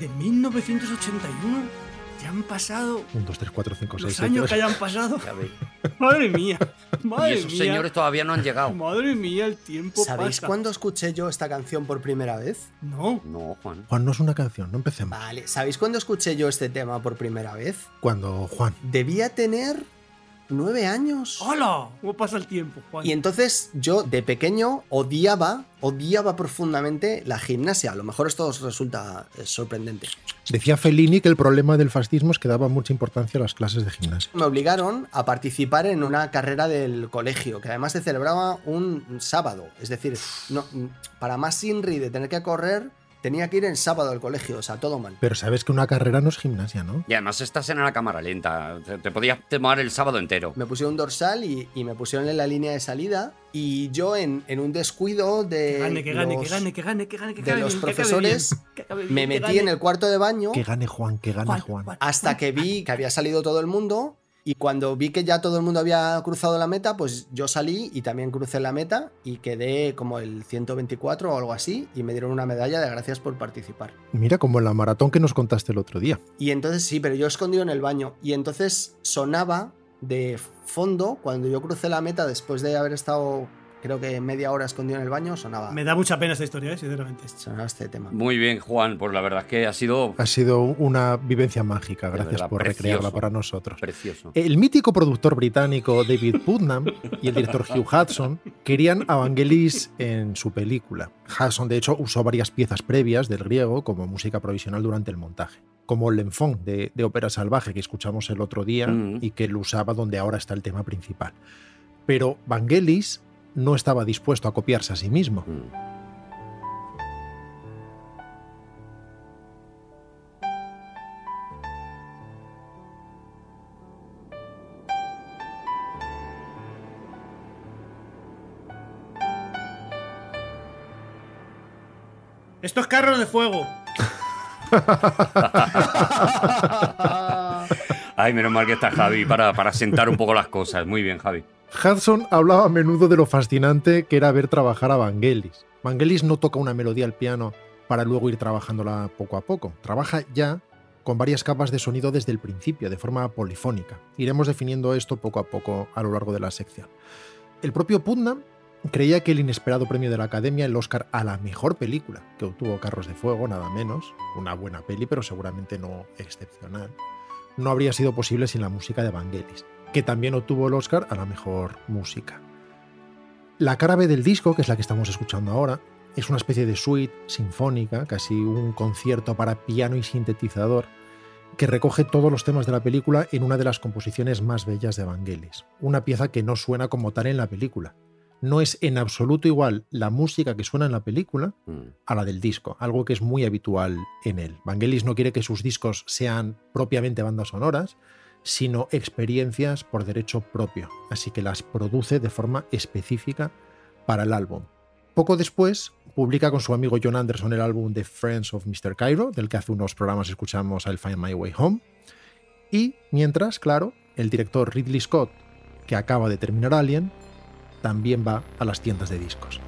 ¿De 1981? Ya han pasado 1, 2, 3, 4, 5, 6, los 7, años que hayan pasado. Madre mía. Madre Y esos mía. señores todavía no han llegado. Madre mía, el tiempo ¿Sabéis pasa. cuándo escuché yo esta canción por primera vez? No. No, Juan. Juan, no es una canción, no empecemos. Vale, ¿sabéis cuándo escuché yo este tema por primera vez? Cuando, Juan, Debía tener nueve años. ¡Hola! ¿Cómo pasa el tiempo, Juan? Y entonces yo de pequeño odiaba, odiaba profundamente la gimnasia. A lo mejor esto os resulta eh, sorprendente. Decía Fellini que el problema del fascismo es que daba mucha importancia a las clases de gimnasia. Me obligaron a participar en una carrera del colegio, que además se celebraba un sábado. Es decir, no, para más Inri de tener que correr, tenía que ir en sábado al colegio, o sea, todo mal. Pero sabes que una carrera no es gimnasia, ¿no? Y además estás en la cámara lenta. Te, te podías tomar el sábado entero. Me pusieron un dorsal y, y me pusieron en la línea de salida. Y yo, en, en un descuido de. Que gane, que gane, los- que gane, que gane, que gane, que de gane los bien, que acabe profesores, que acabe bien, me metí en el cuarto de baño Que gane Juan, que gane Juan. hasta que vi que había salido todo el mundo. Y cuando vi que ya todo el mundo había cruzado la meta, pues yo salí y también crucé la meta y quedé como el 124 o algo así y me dieron una medalla de gracias por participar. Mira, como en la maratón que nos contaste el otro día. Y entonces sí, pero yo escondido en el baño. Y entonces sonaba de fondo cuando yo crucé la meta después de haber estado creo que media hora escondido en el baño, sonaba, Me da mucha pena esta historia, ¿eh? sinceramente. sonaba este tema. Muy bien, Juan. Pues la verdad es que ha sido Ha sido una vivencia mágica, gracias verdad, por recrearla para nosotros. precioso. El mítico productor británico David Putnam y el director Hugh Hudson querían a Vangelis en su película. Hudson, de hecho, usó varias piezas previas del griego como música provisional durante el montaje, como el L'Enfant de, de Ópera Salvaje que escuchamos el otro día Mm. y que lo usaba donde ahora está el tema principal. Pero Vangelis no estaba dispuesto a copiarse a sí mismo. Mm. Estos carros de fuego. Ay, menos mal que está Javi para, para sentar un poco las cosas. Muy bien, Javi. Hudson hablaba a menudo de lo fascinante que era ver trabajar a Vangelis. Vangelis no toca una melodía al piano para luego ir trabajándola poco a poco. Trabaja ya con varias capas de sonido desde el principio, de forma polifónica. Iremos definiendo esto poco a poco a lo largo de la sección. El propio Putnam creía que el inesperado premio de la Academia, el Oscar a la mejor película, que obtuvo Carros de Fuego, nada menos, una buena peli, pero seguramente no excepcional, no habría sido posible sin la música de Vangelis que también obtuvo el Oscar a la mejor música. La cara B del disco, que es la que estamos escuchando ahora, es una especie de suite sinfónica, casi un concierto para piano y sintetizador, que recoge todos los temas de la película en una de las composiciones más bellas de Vangelis. Una pieza que no suena como tal en la película. No es en absoluto igual la música que suena en la película Mm. a la del disco, algo que es muy habitual en él. Vangelis no quiere que sus discos sean propiamente bandas sonoras, sino experiencias por derecho propio, así que las produce de forma específica para el álbum. Poco después, publica con su amigo John Anderson el álbum The Friends of Mr. Cairo, del que hace unos programas escuchamos I'll Find My Way Home. Y mientras, claro, el director Ridley Scott, que acaba de terminar Alien, también va a las tiendas de discos.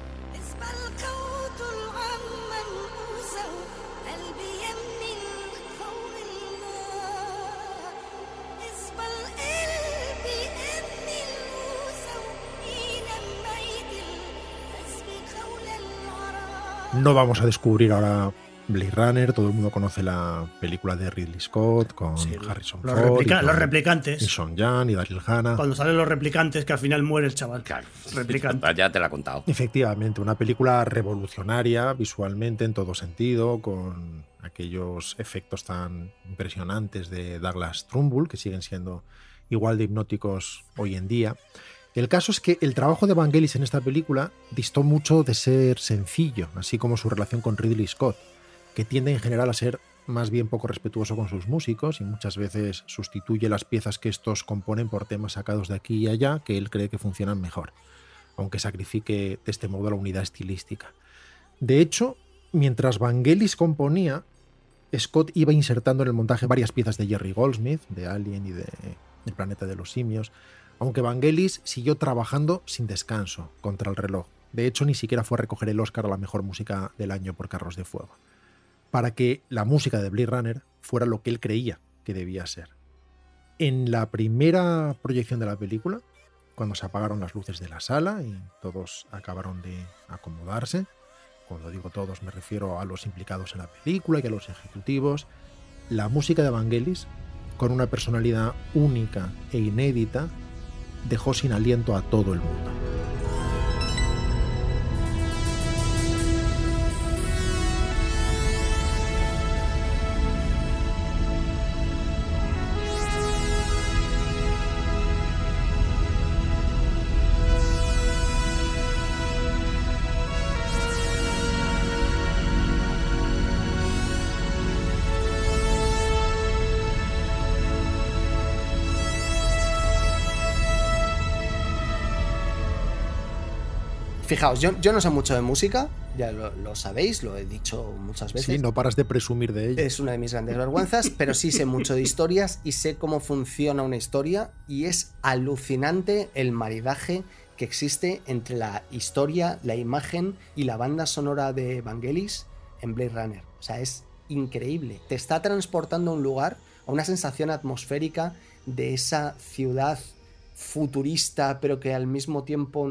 No vamos a descubrir ahora Blade Runner, todo el mundo conoce la película de Ridley Scott con Sí, Harrison los, Ford. replica- y con- los replicantes. Y Son Jan y Daryl Hannah. Cuando salen los replicantes, que al final muere el chaval. Claro. Replicante. Ya te la he contado. Efectivamente, una película revolucionaria visualmente en todo sentido, con aquellos efectos tan impresionantes de Douglas Trumbull, que siguen siendo igual de hipnóticos hoy en día. El caso es que el trabajo de Vangelis en esta película distó mucho de ser sencillo, así como su relación con Ridley Scott, que tiende en general a ser más bien poco respetuoso con sus músicos y muchas veces sustituye las piezas que estos componen por temas sacados de aquí y allá que él cree que funcionan mejor aunque sacrifique de este modo la unidad estilística. De hecho, mientras Vangelis componía, Scott iba insertando en el montaje varias piezas de Jerry Goldsmith, de Alien y de El planeta de los simios, aunque Vangelis siguió trabajando sin descanso contra el reloj. De hecho, ni siquiera fue a recoger el Oscar a la mejor música del año por Carros de Fuego, para que la música de Blade Runner fuera lo que él creía que debía ser. En la primera proyección de la película, cuando se apagaron las luces de la sala y todos acabaron de acomodarse. Cuando digo todos me refiero a los implicados en la película y a los ejecutivos. La música de Vangelis, con una personalidad única e inédita, dejó sin aliento a todo el mundo. Fijaos, yo, yo no sé mucho de música, ya lo, lo sabéis, lo he dicho muchas veces. Sí, no paras de presumir de ello. Es una de mis grandes vergüenzas, pero sí sé mucho de historias y sé cómo funciona una historia y es alucinante el maridaje que existe entre la historia, la imagen y la banda sonora de Vangelis en Blade Runner. O sea, es increíble. Te está transportando a un lugar, a una sensación atmosférica de esa ciudad futurista, pero que al mismo tiempo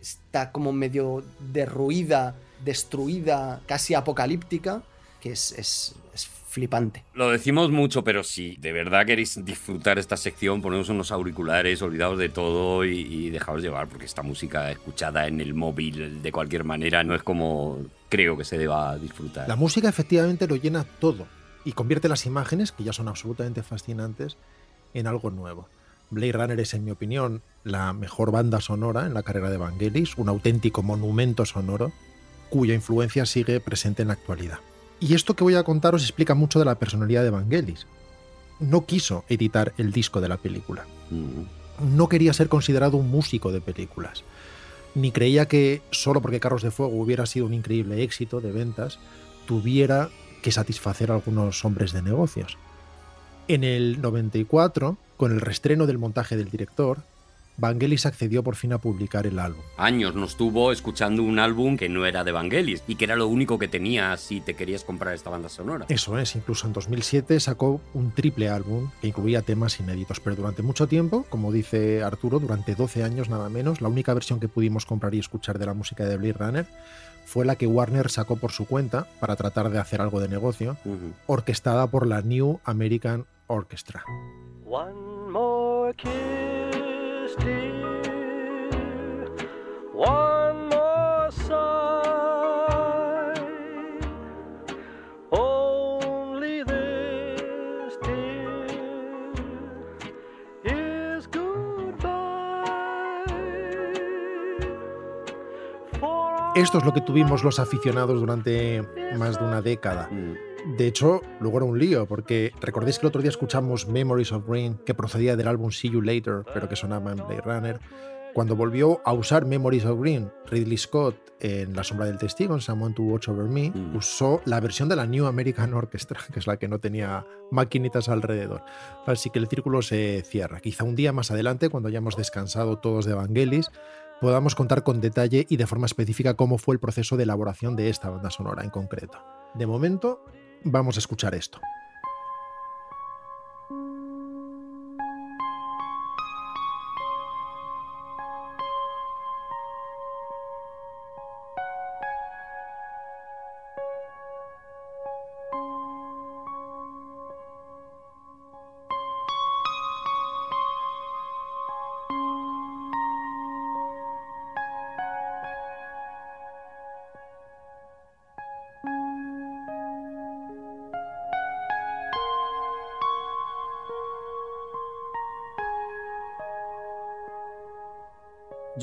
está como medio derruida, destruida, casi apocalíptica, que es, es- es flipante. Lo decimos mucho, pero si de verdad queréis disfrutar esta sección, poneos unos auriculares, olvidaos de todo y, y dejaos llevar, porque esta música escuchada en el móvil de cualquier manera no es como creo que se deba disfrutar. La música efectivamente lo llena todo y convierte las imágenes, que ya son absolutamente fascinantes, en algo nuevo. Blade Runner es, en mi opinión, la mejor banda sonora en la carrera de Vangelis, un auténtico monumento sonoro cuya influencia sigue presente en la actualidad. Y esto que voy a contaros explica mucho de la personalidad de Vangelis. No quiso editar el disco de la película. Mm. No quería ser considerado un músico de películas. Ni creía que solo porque Carros de Fuego hubiera sido un increíble éxito de ventas, tuviera que satisfacer a algunos hombres de negocios. En el 94, con el restreno del montaje del director, Vangelis accedió por fin a publicar el álbum. Años nos tuvo escuchando un álbum que no era de Vangelis y que era lo único que tenía si te querías comprar esta banda sonora. Eso es, incluso en 2007 sacó un triple álbum que incluía temas inéditos, pero durante mucho tiempo, como dice Arturo, durante 12 años nada menos, la única versión que pudimos comprar y escuchar de la música de Blade Runner fue la que Warner sacó por su cuenta para tratar de hacer algo de negocio, orquestada por la New American Orchestra. One more kiss, dear. One more sigh. Esto es lo que tuvimos los aficionados durante más de una década. Mm. De hecho, luego era un lío, porque recordéis que el otro día escuchamos Memories of Green, que procedía del álbum See You Later, pero que sonaba en Blade Runner. Cuando volvió a usar Memories of Green, Ridley Scott en La sombra del testigo, en Someone to Watch Over Me, Mm. usó la versión de la New American Orchestra, que es la que no tenía maquinitas alrededor. Así que el círculo se cierra. Quizá un día más adelante, cuando hayamos descansado todos de Vangelis, podamos contar con detalle y de forma específica cómo fue el proceso de elaboración de esta banda sonora en concreto. De momento, vamos a escuchar esto.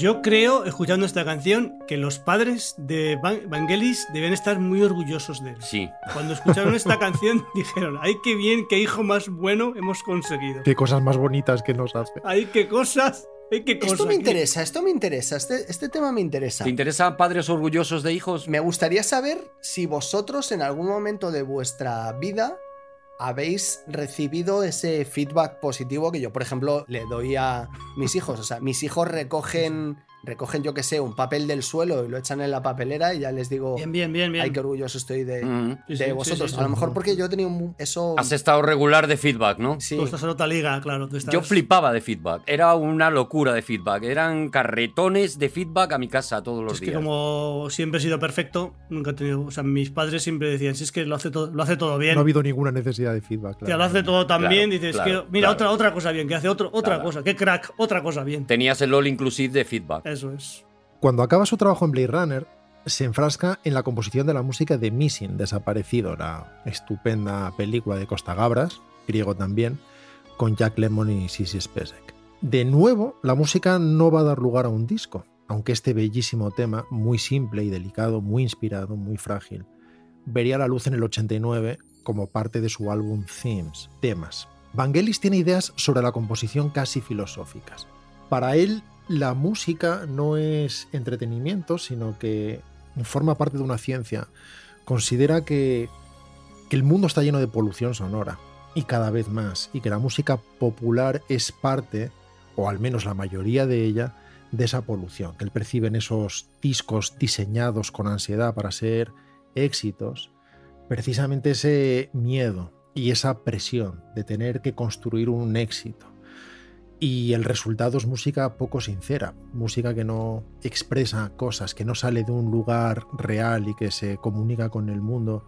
Yo creo, escuchando esta canción, que los padres de Van- Vangelis deben estar muy orgullosos de él. Sí. Cuando escucharon esta canción dijeron, ¡ay, qué bien, qué hijo más bueno hemos conseguido! Qué cosas más bonitas que nos hace. ¡Ay, qué cosas! ¡Ay, qué cosas! Esto me interesa, esto me interesa, este, este tema me interesa. ¿Te interesan padres orgullosos de hijos? Me gustaría saber si vosotros en algún momento de vuestra vida habéis recibido ese feedback positivo que yo, por ejemplo, le doy a mis hijos. O sea, mis hijos recogen recogen, yo que sé, un papel del suelo y lo echan en la papelera y ya les digo, Bien, bien, bien, bien. ay, qué orgulloso estoy de, Mm. de Sí, sí, vosotros. sí, sí, a lo mejor porque yo he tenido un- eso... Has estado regular de feedback, ¿no? Sí, Tú estás en otra liga, claro. Tú estás... Yo flipaba de feedback. Era una locura de feedback. Eran carretones de feedback a mi casa todos los Es que días. como siempre he sido perfecto, nunca he tenido. O sea, mis padres siempre decían, si es que lo hace todo, lo hace todo bien. No ha habido ninguna necesidad de feedback. Tía, claro. lo hace todo tan Claro, bien, dices claro, que mira, claro. otra, otra cosa bien, que hace otro, otra Claro. cosa, qué crack, otra cosa bien. Tenías el all inclusive de feedback. Eso es. Cuando acaba su trabajo en Blade Runner, se enfrasca en la composición de la música de Missing, Desaparecido, la estupenda película de Costa Gabras, griego también, con Jack Lemmon y Sissy Spacek. De nuevo, la música no va a dar lugar a un disco, aunque este bellísimo tema, muy simple y delicado, muy inspirado, muy frágil, vería la luz en el 89 como parte de su álbum Themes, temas. Vangelis tiene ideas sobre la composición casi filosóficas. Para él, la música no es entretenimiento, sino que forma parte de una ciencia. Considera que, el mundo está lleno de polución sonora, y cada vez más, y que la música popular es parte, o al menos la mayoría de ella, de esa polución, que él percibe en esos discos diseñados con ansiedad para ser éxitos, precisamente ese miedo y esa presión de tener que construir un éxito. Y el resultado es música poco sincera, música que no expresa cosas, que no sale de un lugar real y que se comunica con el mundo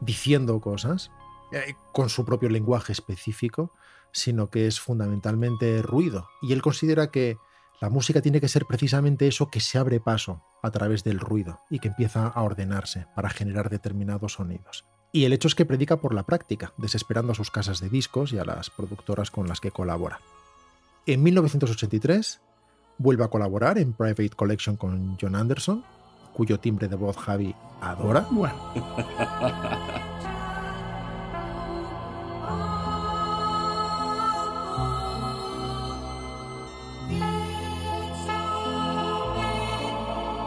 diciendo cosas, eh, con su propio lenguaje específico, sino que es fundamentalmente ruido. Y él considera que la música tiene que ser precisamente eso que se abre paso a través del ruido y que empieza a ordenarse para generar determinados sonidos. Y el hecho es que predica por la práctica, desesperando a sus casas de discos y a las productoras con las que colabora. En 1983 vuelve a colaborar en Private Collection con John Anderson, cuyo timbre de voz Javi adora. Bueno,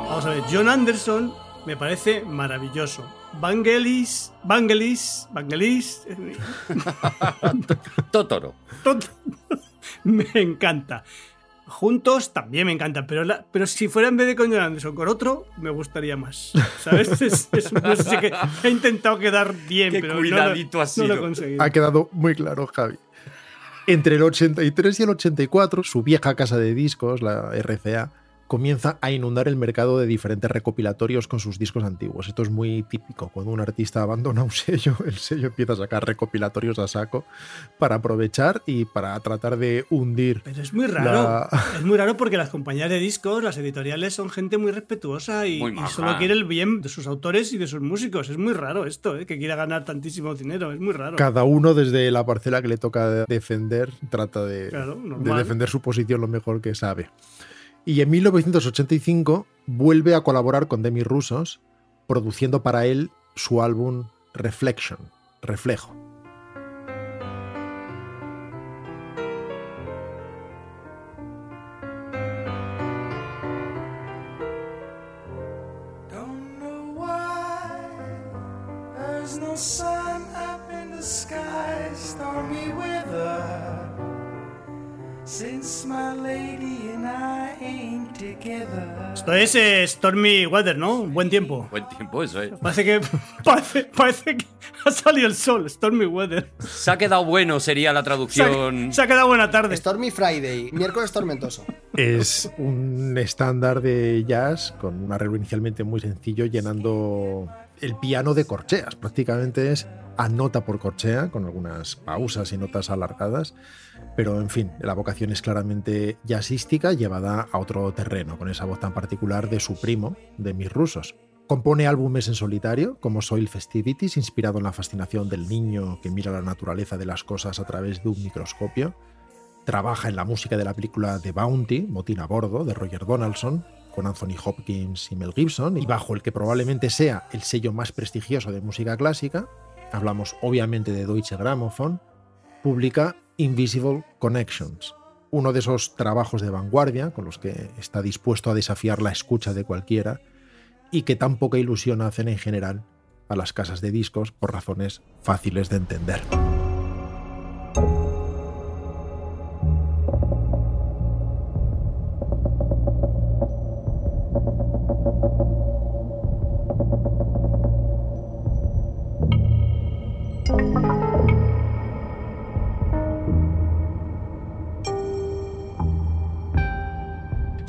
vamos a ver, John Anderson me parece maravilloso. Vangelis, Vangelis, Vangelis, eh, Totoro. Me encanta. Juntos también me encantan, pero, la- pero si fuera en vez de con John Anderson con otro, me gustaría más. ¿Sabes? Es, es- no sé que he intentado quedar bien, Qué pero no lo- cuidadito has no lo he conseguido. Ha quedado muy claro, Javi. Entre el 83 y el 84, su vieja casa de discos, la RCA, comienza a inundar el mercado de diferentes recopilatorios con sus discos antiguos. Esto es muy típico. Cuando un artista abandona un sello, el sello empieza a sacar recopilatorios a saco para aprovechar y para tratar de hundir. Pero es muy raro. La- Es muy raro porque las compañías de discos, las editoriales, son gente muy respetuosa y, Muy y maja. solo quiere el bien de sus autores y de sus músicos. Es muy raro esto, ¿eh? que quiera ganar tantísimo dinero. Es muy raro. Cada uno desde la parcela que le toca defender trata de, Claro, de normal. defender su posición lo mejor que sabe. Y en 1985 vuelve a colaborar con Demi Rusos, produciendo para él su álbum Reflection, Reflejo. Esto es eh, Stormy Weather, ¿no? Un buen tiempo. Buen tiempo eso, ¿eh? Parece que, parece, parece que ha salido el sol, Stormy Weather. Se ha quedado bueno, sería la Se ha, traducción. se ha quedado buena tarde. Stormy Friday, miércoles tormentoso. Es un estándar de jazz con un arreglo inicialmente muy sencillo, llenando el piano de corcheas. Prácticamente es a nota por corchea, con algunas pausas y notas alargadas. Pero en fin, la vocación es claramente jazzística, llevada a otro terreno, con esa voz tan particular de su primo, de mis rusos. Compone álbumes en solitario, como Soil Festivities, inspirado en la fascinación del niño que mira la naturaleza de las cosas a través de un microscopio. Trabaja en la música de la película The Bounty, Motín a Bordo, de Roger Donaldson, con Anthony Hopkins y Mel Gibson, y bajo el que probablemente sea el sello más prestigioso de música clásica, hablamos obviamente de Deutsche Grammophon, publica Invisible Connections, uno de esos trabajos de vanguardia con los que está dispuesto a desafiar la escucha de cualquiera y que tan poca ilusión hacen en general a las casas de discos por razones fáciles de entender.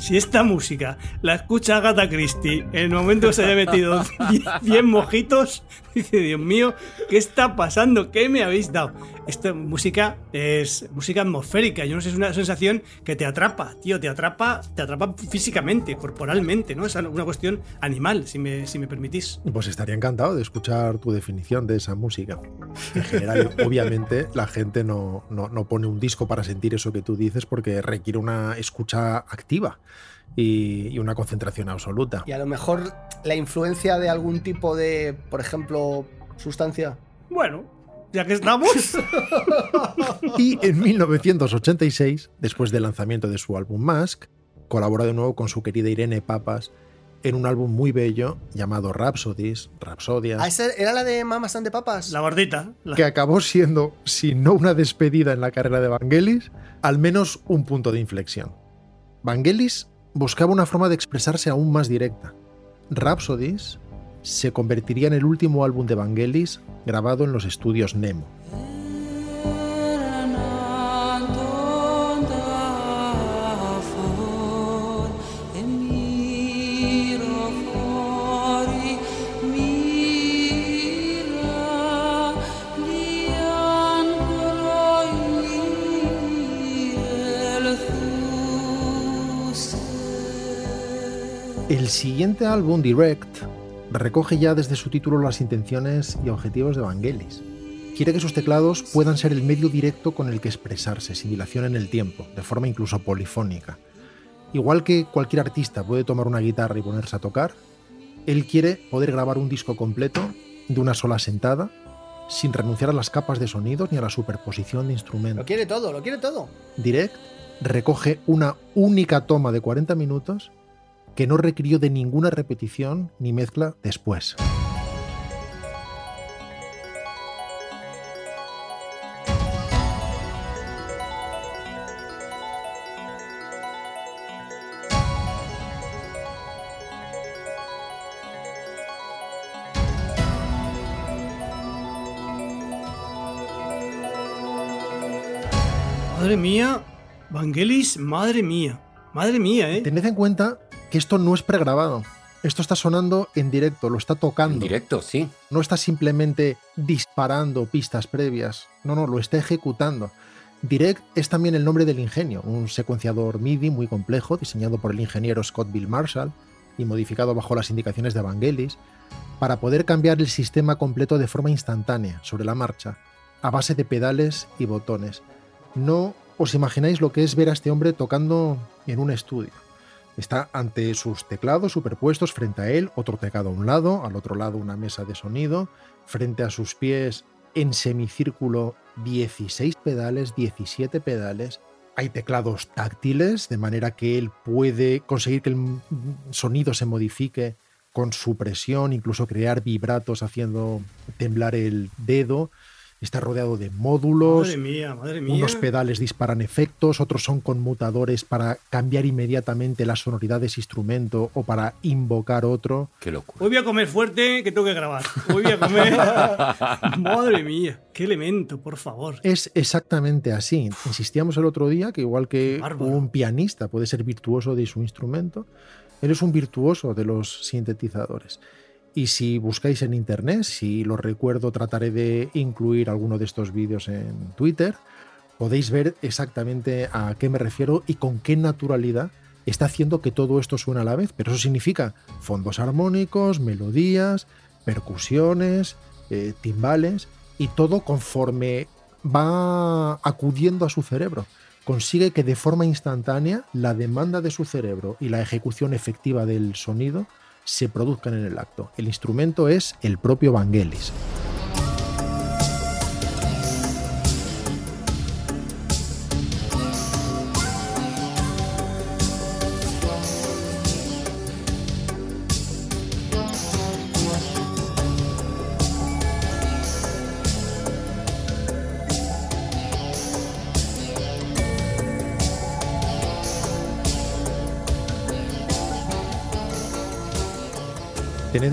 Si esta música la escucha Agatha Christie en el momento que se haya metido 10 mojitos, dice, Dios mío, ¿qué está pasando? ¿Qué me habéis dado? Esta música es música atmosférica, yo no sé, es una sensación que te atrapa, tío, te atrapa, te atrapa físicamente, corporalmente, ¿no? Es una cuestión animal, si me, si me permitís. Pues estaría encantado de escuchar tu definición de esa música. En general, obviamente, la gente no, no, no pone un disco para sentir eso que tú dices porque requiere una escucha activa y, y una concentración absoluta. Y a lo mejor la influencia de algún tipo de, por ejemplo, sustancia. Bueno, ya que estamos. Y en 1986, después del lanzamiento de su álbum Mask, colabora de nuevo con su querida Irene Papas en un álbum muy bello llamado Rhapsodies, Rapsodias, Ah, ¿esa ¿Era la de Mamas and the Papas? La gordita. la- que acabó siendo, si no una despedida en la carrera de Vangelis, al menos un punto de inflexión. Vangelis buscaba una forma de expresarse aún más directa. Rhapsodies se convertiría en el último álbum de Vangelis grabado en los estudios Nemo. El siguiente álbum, Direct, recoge ya desde su título las intenciones y objetivos de Vangelis. Quiere que sus teclados puedan ser el medio directo con el que expresarse, sin dilación en el tiempo, de forma incluso polifónica. Igual que cualquier artista puede tomar una guitarra y ponerse a tocar, él quiere poder grabar un disco completo de una sola sentada, sin renunciar a las capas de sonidos ni a la superposición de instrumentos. Lo quiere todo, lo quiere todo. Direct recoge una única toma de 40 minutos que no requirió de ninguna repetición ni mezcla después. Madre mía, Vangelis, madre mía. Madre mía, ¿eh? Tened en cuenta que esto no es pregrabado. Esto está sonando en directo, lo está tocando. En directo, sí. No está simplemente disparando pistas previas. No, no, lo está ejecutando. Direct es también el nombre del ingenio, un secuenciador MIDI muy complejo diseñado por el ingeniero Scott Bill Marshall y modificado bajo las indicaciones de Vangelis para poder cambiar el sistema completo de forma instantánea, sobre la marcha, a base de pedales y botones. No os imagináis lo que es ver a este hombre tocando en un estudio. Está ante sus teclados superpuestos frente a él, otro teclado a un lado, al otro lado una mesa de sonido, frente a sus pies en semicírculo 16 pedales, 17 pedales. Hay teclados táctiles, de manera que él puede conseguir que el sonido se modifique con su presión, incluso crear vibratos haciendo temblar el dedo. Está rodeado de módulos. Madre mía, madre mía. Unos pedales disparan efectos, otros son conmutadores para cambiar inmediatamente la sonoridad de ese instrumento o para invocar otro. Qué locura. Hoy voy a comer fuerte que tengo que grabar. Hoy voy a comer. madre mía, qué elemento, por favor. Es exactamente así. Insistíamos el otro día que igual que un pianista puede ser virtuoso de su instrumento, él es un virtuoso de los sintetizadores. Y si buscáis en internet, si lo recuerdo, trataré de incluir alguno de estos vídeos en Twitter, podéis ver exactamente a qué me refiero y con qué naturalidad está haciendo que todo esto suene a la vez. Pero eso significa fondos armónicos, melodías, percusiones, eh, timbales y todo conforme va acudiendo a su cerebro. Consigue que de forma instantánea la demanda de su cerebro y la ejecución efectiva del sonido se produzcan en el acto. El instrumento es el propio Vangelis.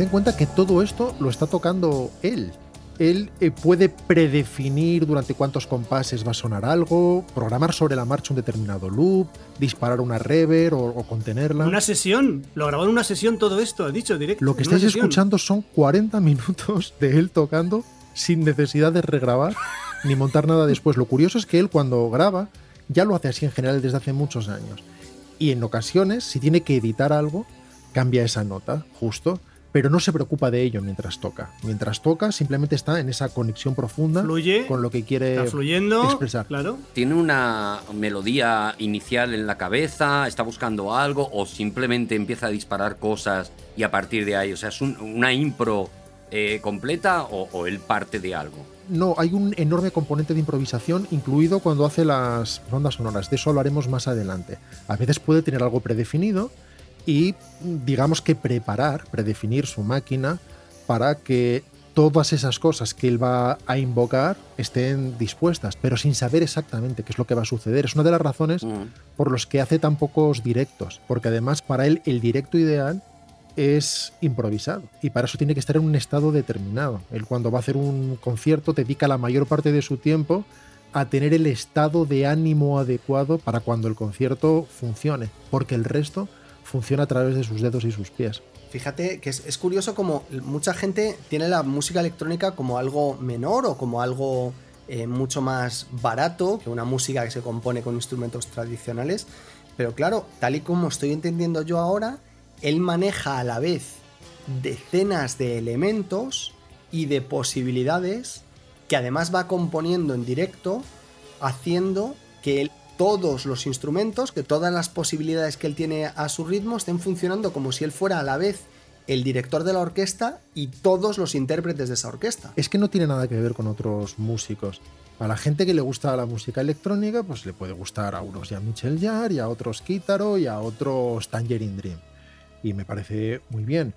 En cuenta que todo esto lo está tocando él. Él eh, puede predefinir durante cuántos compases va a sonar algo, programar sobre la marcha un determinado loop, disparar una reverb o, o contenerla. Una sesión. Lo grabó en una sesión todo esto, ha dicho directo. Lo que estáis sesión. escuchando son 40 minutos de él tocando sin necesidad de regrabar ni montar nada después. Lo curioso es que él cuando graba ya lo hace así en general desde hace muchos años. Y en ocasiones, si tiene que editar algo, cambia esa nota, justo, pero no se preocupa de ello mientras toca. Mientras toca, simplemente está en esa conexión profunda Fluye, con lo que quiere Está fluyendo. expresar. Claro. ¿Tiene una melodía inicial en la cabeza? ¿Está buscando algo? ¿O simplemente empieza a disparar cosas y a partir de ahí? O sea, ¿es un- una impro eh, completa o, o él parte de algo? No, hay un enorme componente de improvisación incluido cuando hace las rondas sonoras. De eso hablaremos más adelante. A veces puede tener algo predefinido y digamos que preparar, predefinir su máquina para que todas esas cosas que él va a invocar estén dispuestas, pero sin saber exactamente qué es lo que va a suceder. Es una de las razones por los que hace tan pocos directos, porque además para él el directo ideal es improvisado y para eso tiene que estar en un estado determinado. Él cuando va a hacer un concierto dedica la mayor parte de su tiempo a tener el estado de ánimo adecuado para cuando el concierto funcione, porque el resto funciona a través de sus dedos y sus pies. Fíjate que es, curioso como mucha gente tiene la música electrónica como algo menor o como algo eh, mucho más barato que una música que se compone con instrumentos tradicionales. Pero claro, tal y como estoy entendiendo yo ahora, él maneja a la vez decenas de elementos y de posibilidades que además va componiendo en directo, haciendo que él- todos los instrumentos, que todas las posibilidades que él tiene a su ritmo estén funcionando como si él fuera a la vez el director de la orquesta y todos los intérpretes de esa orquesta. Es que no tiene nada que ver con otros músicos. A la gente que le gusta la música electrónica, pues le puede gustar a unos ya Michel Jarre, y a otros Kitaro y a otros Tangerine Dream. Y me parece muy bien.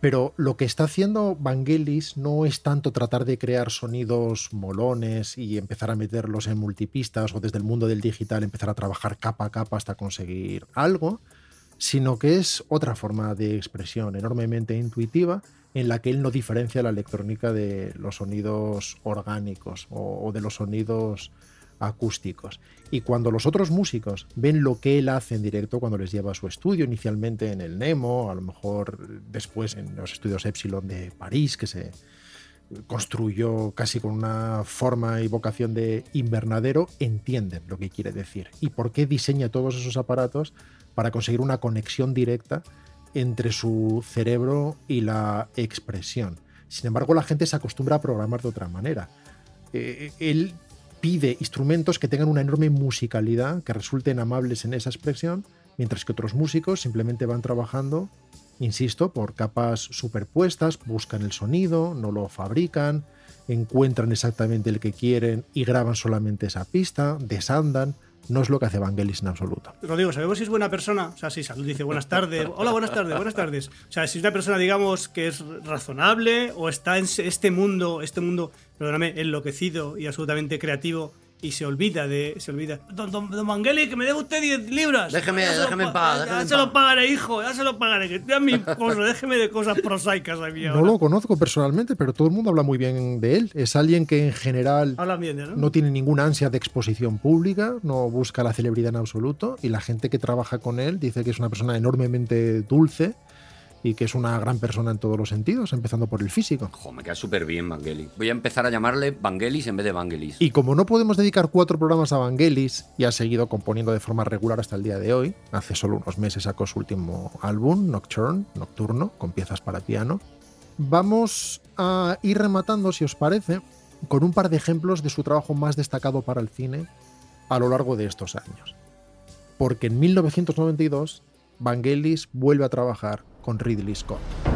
Pero lo que está haciendo Vangelis no es tanto tratar de crear sonidos molones y empezar a meterlos en multipistas o desde el mundo del digital empezar a trabajar capa a capa hasta conseguir algo, sino que es otra forma de expresión enormemente intuitiva en la que él no diferencia la electrónica de los sonidos orgánicos o, de los sonidos acústicos. Y cuando los otros músicos ven lo que él hace en directo, cuando les lleva a su estudio, inicialmente en el Nemo, a lo mejor después en los estudios Epsilon de París, que se construyó casi con una forma y vocación de invernadero, entienden lo que quiere decir y por qué diseña todos esos aparatos para conseguir una conexión directa entre su cerebro y la expresión. Sin embargo, la gente se acostumbra a programar de otra manera. Eh, él pide instrumentos que tengan una enorme musicalidad, que resulten amables en esa expresión, mientras que otros músicos simplemente van trabajando, insisto, por capas superpuestas, buscan el sonido, no lo fabrican, encuentran exactamente el que quieren y graban solamente esa pista, desandan. No es lo que hace Vangelis en absoluto. Rodrigo, ¿sabemos si es buena persona? O sea, si salud dice buenas tardes. Hola, buenas tardes, buenas tardes. O sea, si es una persona, digamos, que es razonable o está en este mundo, este mundo, perdóname, enloquecido y absolutamente creativo y se olvida de. Se olvida. Don, don, don Mangeli, que me debe usted 10 libras. Déjeme, déjeme en pa- paz, Ya se lo pagaré, hijo, ya se lo pagaré. Que mi cosa, déjeme de cosas prosaicas a mí No ahora. lo conozco personalmente, pero todo el mundo habla muy bien de él. Es alguien que en general bien, ¿no? no tiene ninguna ansia de exposición pública, no busca la celebridad en absoluto y la gente que trabaja con él dice que es una persona enormemente dulce y que es una gran persona en todos los sentidos, empezando por el físico. Jo, me queda súper bien Vangelis. Voy a empezar a llamarle Vangelis en vez de Vangelis. Y como no podemos dedicar cuatro programas a Vangelis y ha seguido componiendo de forma regular hasta el día de hoy, hace solo unos meses sacó su último álbum, Nocturne, Nocturno, con piezas para piano, vamos a ir rematando, si os parece, con un par de ejemplos de su trabajo más destacado para el cine a lo largo de estos años. Porque en 1992, Vangelis vuelve a trabajar con Ridley Scott.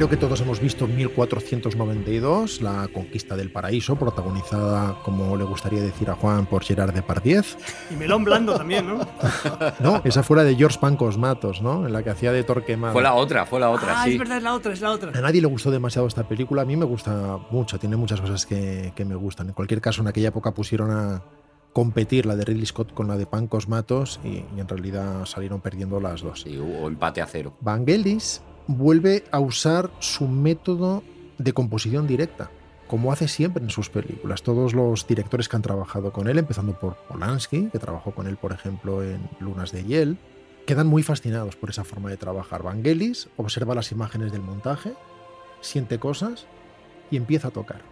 Creo que todos hemos visto 1492, la conquista del paraíso, protagonizada, como le gustaría decir a Juan, por Gerard Depardieu. Y melón blando también, ¿no? No, esa fuera de George Pancos Matos, ¿no? En la que hacía de Torquemada. Fue la otra, fue la otra, ah, sí. es verdad, es la otra, es la otra. A nadie le gustó demasiado esta película, a mí me gusta mucho, tiene muchas cosas que, que me gustan. En cualquier caso, en aquella época pusieron a competir la de Ridley Scott con la de Pancos Matos y, y en realidad salieron perdiendo las dos. Sí, hubo empate a cero. Vangelis vuelve a usar su método de composición directa, como hace siempre en sus películas. Todos los directores que han trabajado con él, empezando por Polanski, que trabajó con él, por ejemplo, en Lunas de Hiel, quedan muy fascinados por esa forma de trabajar. Vangelis observa las imágenes del montaje, siente cosas y empieza a tocar.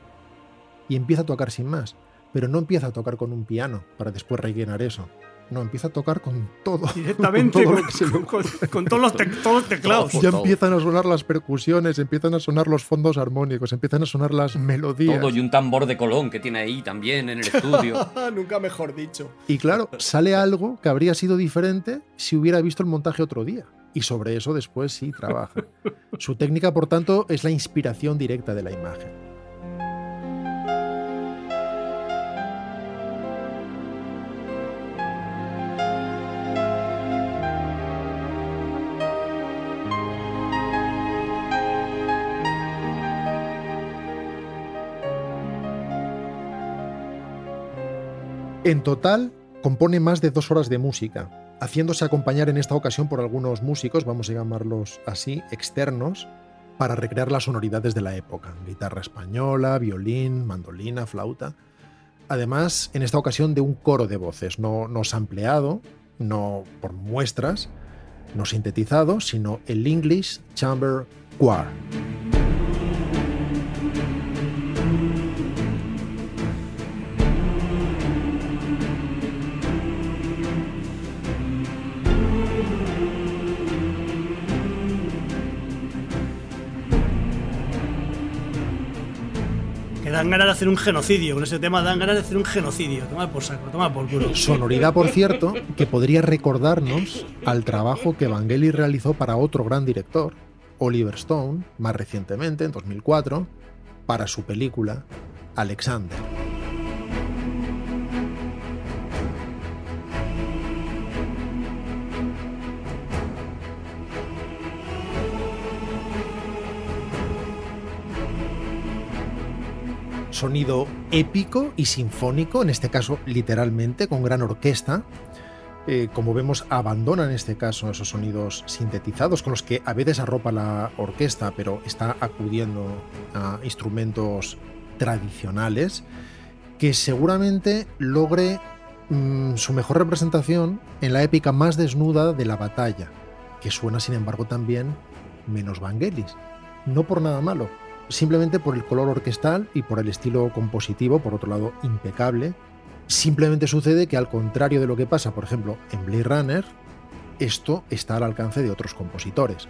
Y empieza a tocar sin más, pero no empieza a tocar con un piano para después rellenar eso. No, empieza a tocar con todo. Directamente, con todo con, con- con los todos los teclados. ya empiezan a sonar las percusiones, empiezan a sonar los fondos armónicos, empiezan a sonar las melodías. Todo y un tambor de Colón que tiene ahí también en el estudio. Nunca mejor dicho. Y claro, sale algo que habría sido diferente si hubiera visto el montaje otro día. Y sobre eso después sí trabaja. Su técnica, por tanto, es la inspiración directa de la imagen. En total, compone más de dos horas de música, haciéndose acompañar en esta ocasión por algunos músicos, vamos a llamarlos así, externos, para recrear las sonoridades de la época. Guitarra española, violín, mandolina, flauta. Además, en esta ocasión de un coro de voces, no, no sampleado, no por muestras, no sintetizado, sino el English Chamber Choir. Dan ganas de hacer un genocidio. Con ese tema dan ganas de hacer un genocidio. Toma por saco, toma por culo. Sonoridad, por cierto, que podría recordarnos al trabajo que Vangelis realizó para otro gran director, Oliver Stone, más recientemente, en 2004, para su película Alexander. Sonido épico y sinfónico, en este caso literalmente, con gran orquesta. Eh, como vemos, abandona en este caso esos sonidos sintetizados con los que a veces arropa la orquesta, pero está acudiendo a instrumentos tradicionales, que seguramente logre mm, su mejor representación en la épica más desnuda de la batalla, que suena sin embargo también menos Vangelis. No por nada malo, simplemente por el color orquestal y por el estilo compositivo, por otro lado, impecable. Simplemente sucede que al contrario de lo que pasa, por ejemplo, en Blade Runner, esto está al alcance de otros compositores.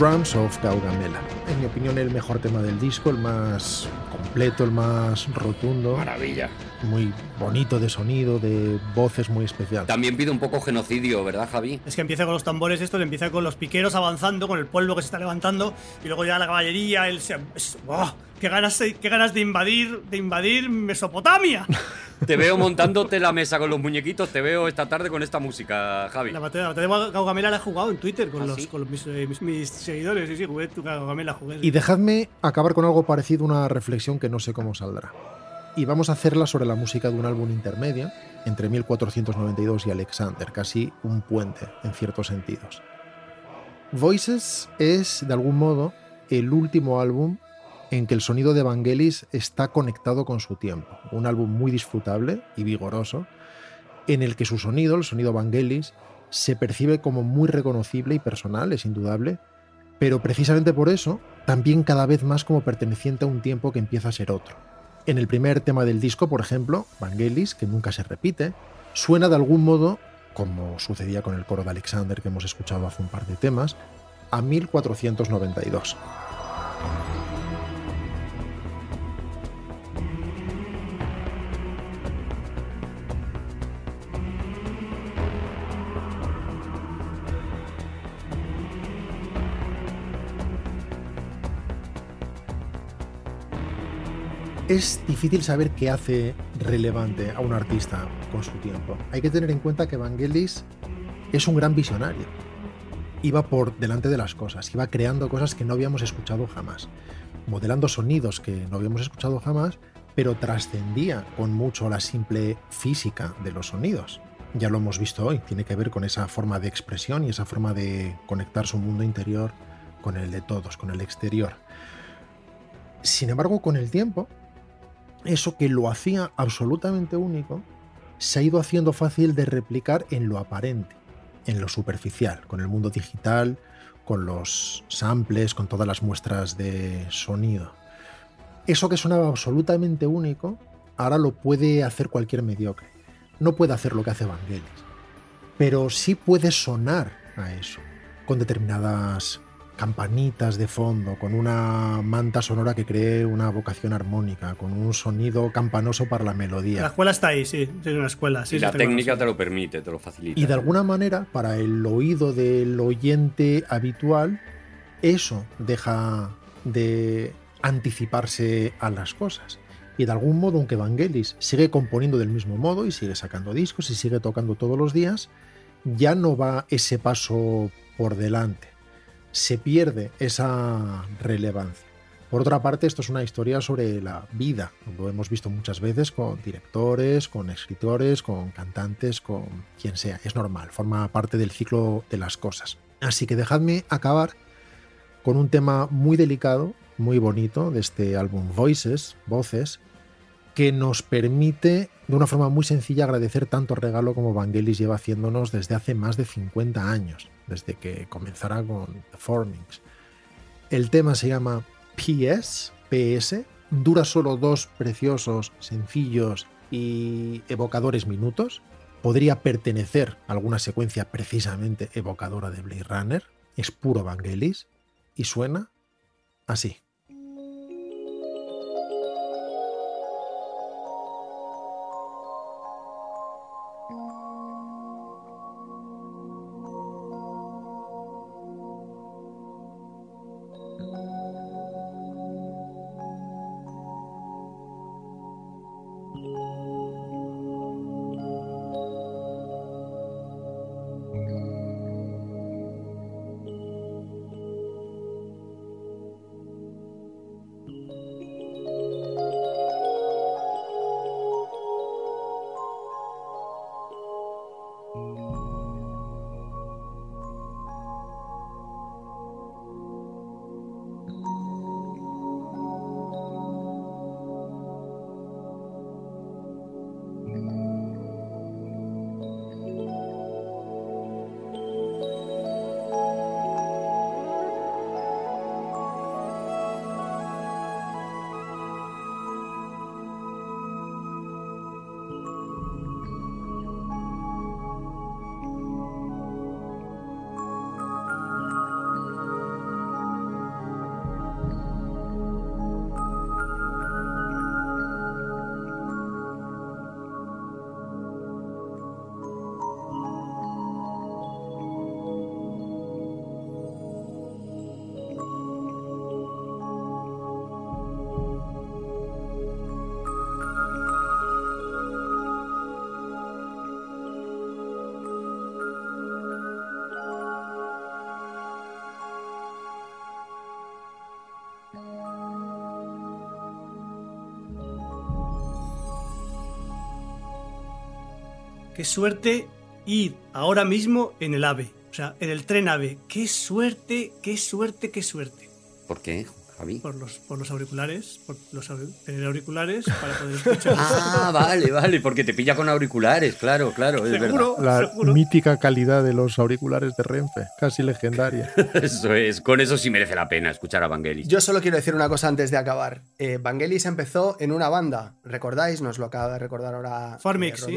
Drums of Gaugamela. En mi opinión, el mejor tema del disco, el más completo, el más rotundo. Maravilla. Muy bonito de sonido, de voces muy especial. También pide un poco genocidio, ¿verdad, Javi? Es que empieza con los tambores estos, empieza con los piqueros avanzando, con el pueblo que se está levantando, y luego ya la caballería, el ¡buah! ¡Qué ganas, qué ganas de invadir, de invadir Mesopotamia! Te veo montándote la mesa con los muñequitos, te veo esta tarde con esta música, Javi. La batalla, la batalla de Gaugamela la he jugado en Twitter con, ¿Ah, los, sí? con los- mis, eh, mis- mis seguidores. Sí, sí, jugué tu Gaugamela, jugué. Y dejadme acabar con algo parecido, una reflexión que no sé cómo saldrá. Y vamos a hacerla sobre la música de un álbum intermedio entre 1492 y Alexander, casi un puente en ciertos sentidos. Voices es, de algún modo, el último álbum en que el sonido de Vangelis está conectado con su tiempo. Un álbum muy disfrutable y vigoroso, en el que su sonido, el sonido Vangelis, se percibe como muy reconocible y personal, es indudable, pero precisamente por eso también cada vez más como perteneciente a un tiempo que empieza a ser otro. En el primer tema del disco, por ejemplo, Vangelis, que nunca se repite, suena de algún modo, como sucedía con el coro de Alexander que hemos escuchado hace un par de temas, a 1492. Es difícil saber qué hace relevante a un artista con su tiempo. Hay que tener en cuenta que Vangelis es un gran visionario. Iba por delante de las cosas, iba creando cosas que no habíamos escuchado jamás, modelando sonidos que no habíamos escuchado jamás, pero trascendía con mucho la simple física de los sonidos. Ya lo hemos visto hoy, tiene que ver con esa forma de expresión y esa forma de conectar su mundo interior con el de todos, con el exterior. Sin embargo, con el tiempo, eso que lo hacía absolutamente único se ha ido haciendo fácil de replicar en lo aparente, en lo superficial, con el mundo digital, con los samples, con todas las muestras de sonido. Eso que sonaba absolutamente único, ahora lo puede hacer cualquier mediocre. No puede hacer lo que hace Vangelis, pero sí puede sonar a eso, con determinadas campanitas de fondo, con una manta sonora que cree una vocación armónica, con un sonido campanoso para la La melodía. escuela está ahí, sí. Es una escuela. Sí, y la técnica te lo permite, te lo facilita. Y de alguna manera, para el oído del oyente habitual, eso deja de anticiparse a las cosas. Y de algún modo, aunque Vangelis sigue componiendo del mismo modo y sigue sacando discos y sigue tocando todos los días, ya no va ese paso por delante. Se pierde esa relevancia. Por otra parte, esto es una historia sobre la vida. Lo hemos visto muchas veces con directores, con escritores, con cantantes, con quien sea. Es normal, forma parte del ciclo de las cosas. Así que dejadme acabar con un tema muy delicado, muy bonito de este álbum Voices, Voces, que nos permite de una forma muy sencilla agradecer tanto regalo como Vangelis lleva haciéndonos desde hace más de 50 años, desde que comenzara con The Formings. El tema se llama PS, PS, dura solo dos preciosos, sencillos y evocadores minutos. Podría pertenecer a alguna secuencia precisamente evocadora de Blade Runner. Es puro Vangelis y suena así. Qué suerte ir ahora mismo en el AVE. O sea, en el tren AVE. Qué suerte, qué suerte, qué suerte. ¿Por qué? Javi. Por los, por los auriculares, por los tener auriculares para poder escuchar. Ah, vale, vale, porque te pilla con auriculares, claro, claro, es Seguro. La mítica calidad de los auriculares de Renfe, casi legendaria. verdad. Eso es, con eso sí merece la pena escuchar a Vangelis. Yo solo quiero decir una cosa antes de acabar. Eh, Vangelis empezó en una banda, ¿recordáis? Nos lo acaba de recordar ahora eh, Formix, sí.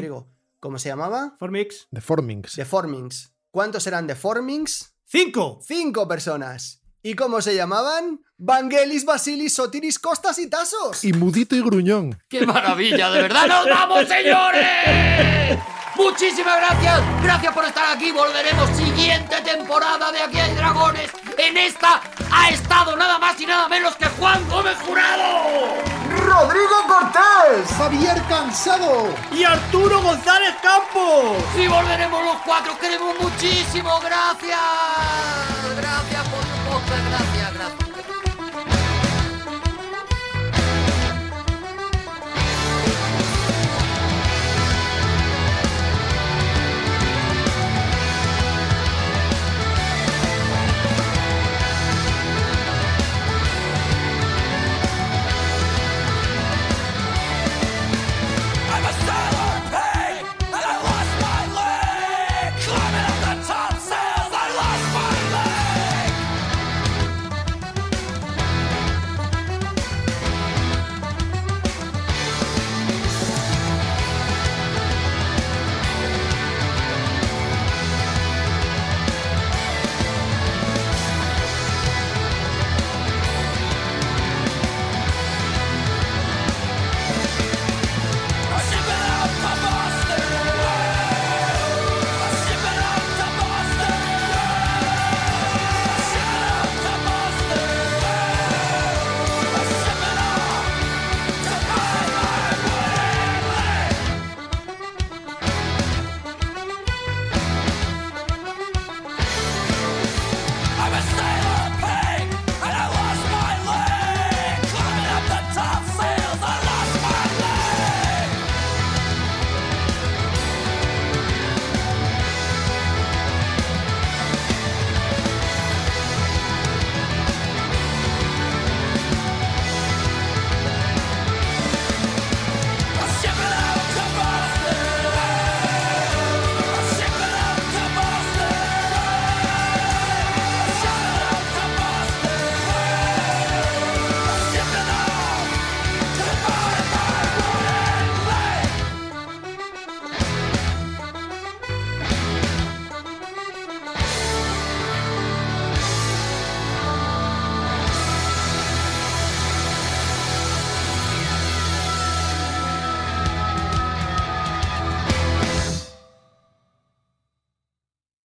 ¿Cómo se llamaba? Formix. The Formings. The Formings. ¿Cuántos eran The Formings? ¡Cinco! Cinco personas. ¿Y cómo se llamaban? Vangelis, Basilis, Sotiris, Costas y Tasos. Y mudito y gruñón. ¡Qué maravilla, de verdad! ¡Nos vamos, señores! Muchísimas gracias. Gracias por estar aquí. Volveremos siguiente temporada de Aquí hay dragones. En esta ha estado nada más y nada menos que Juan Gómez Jurado. Rodrigo Cortés. Javier Cansado. ¡Y Arturo González Campos! Y volveremos los cuatro. Queremos muchísimo. Gracias. Gracias por tu podcast. Gracias, gracias.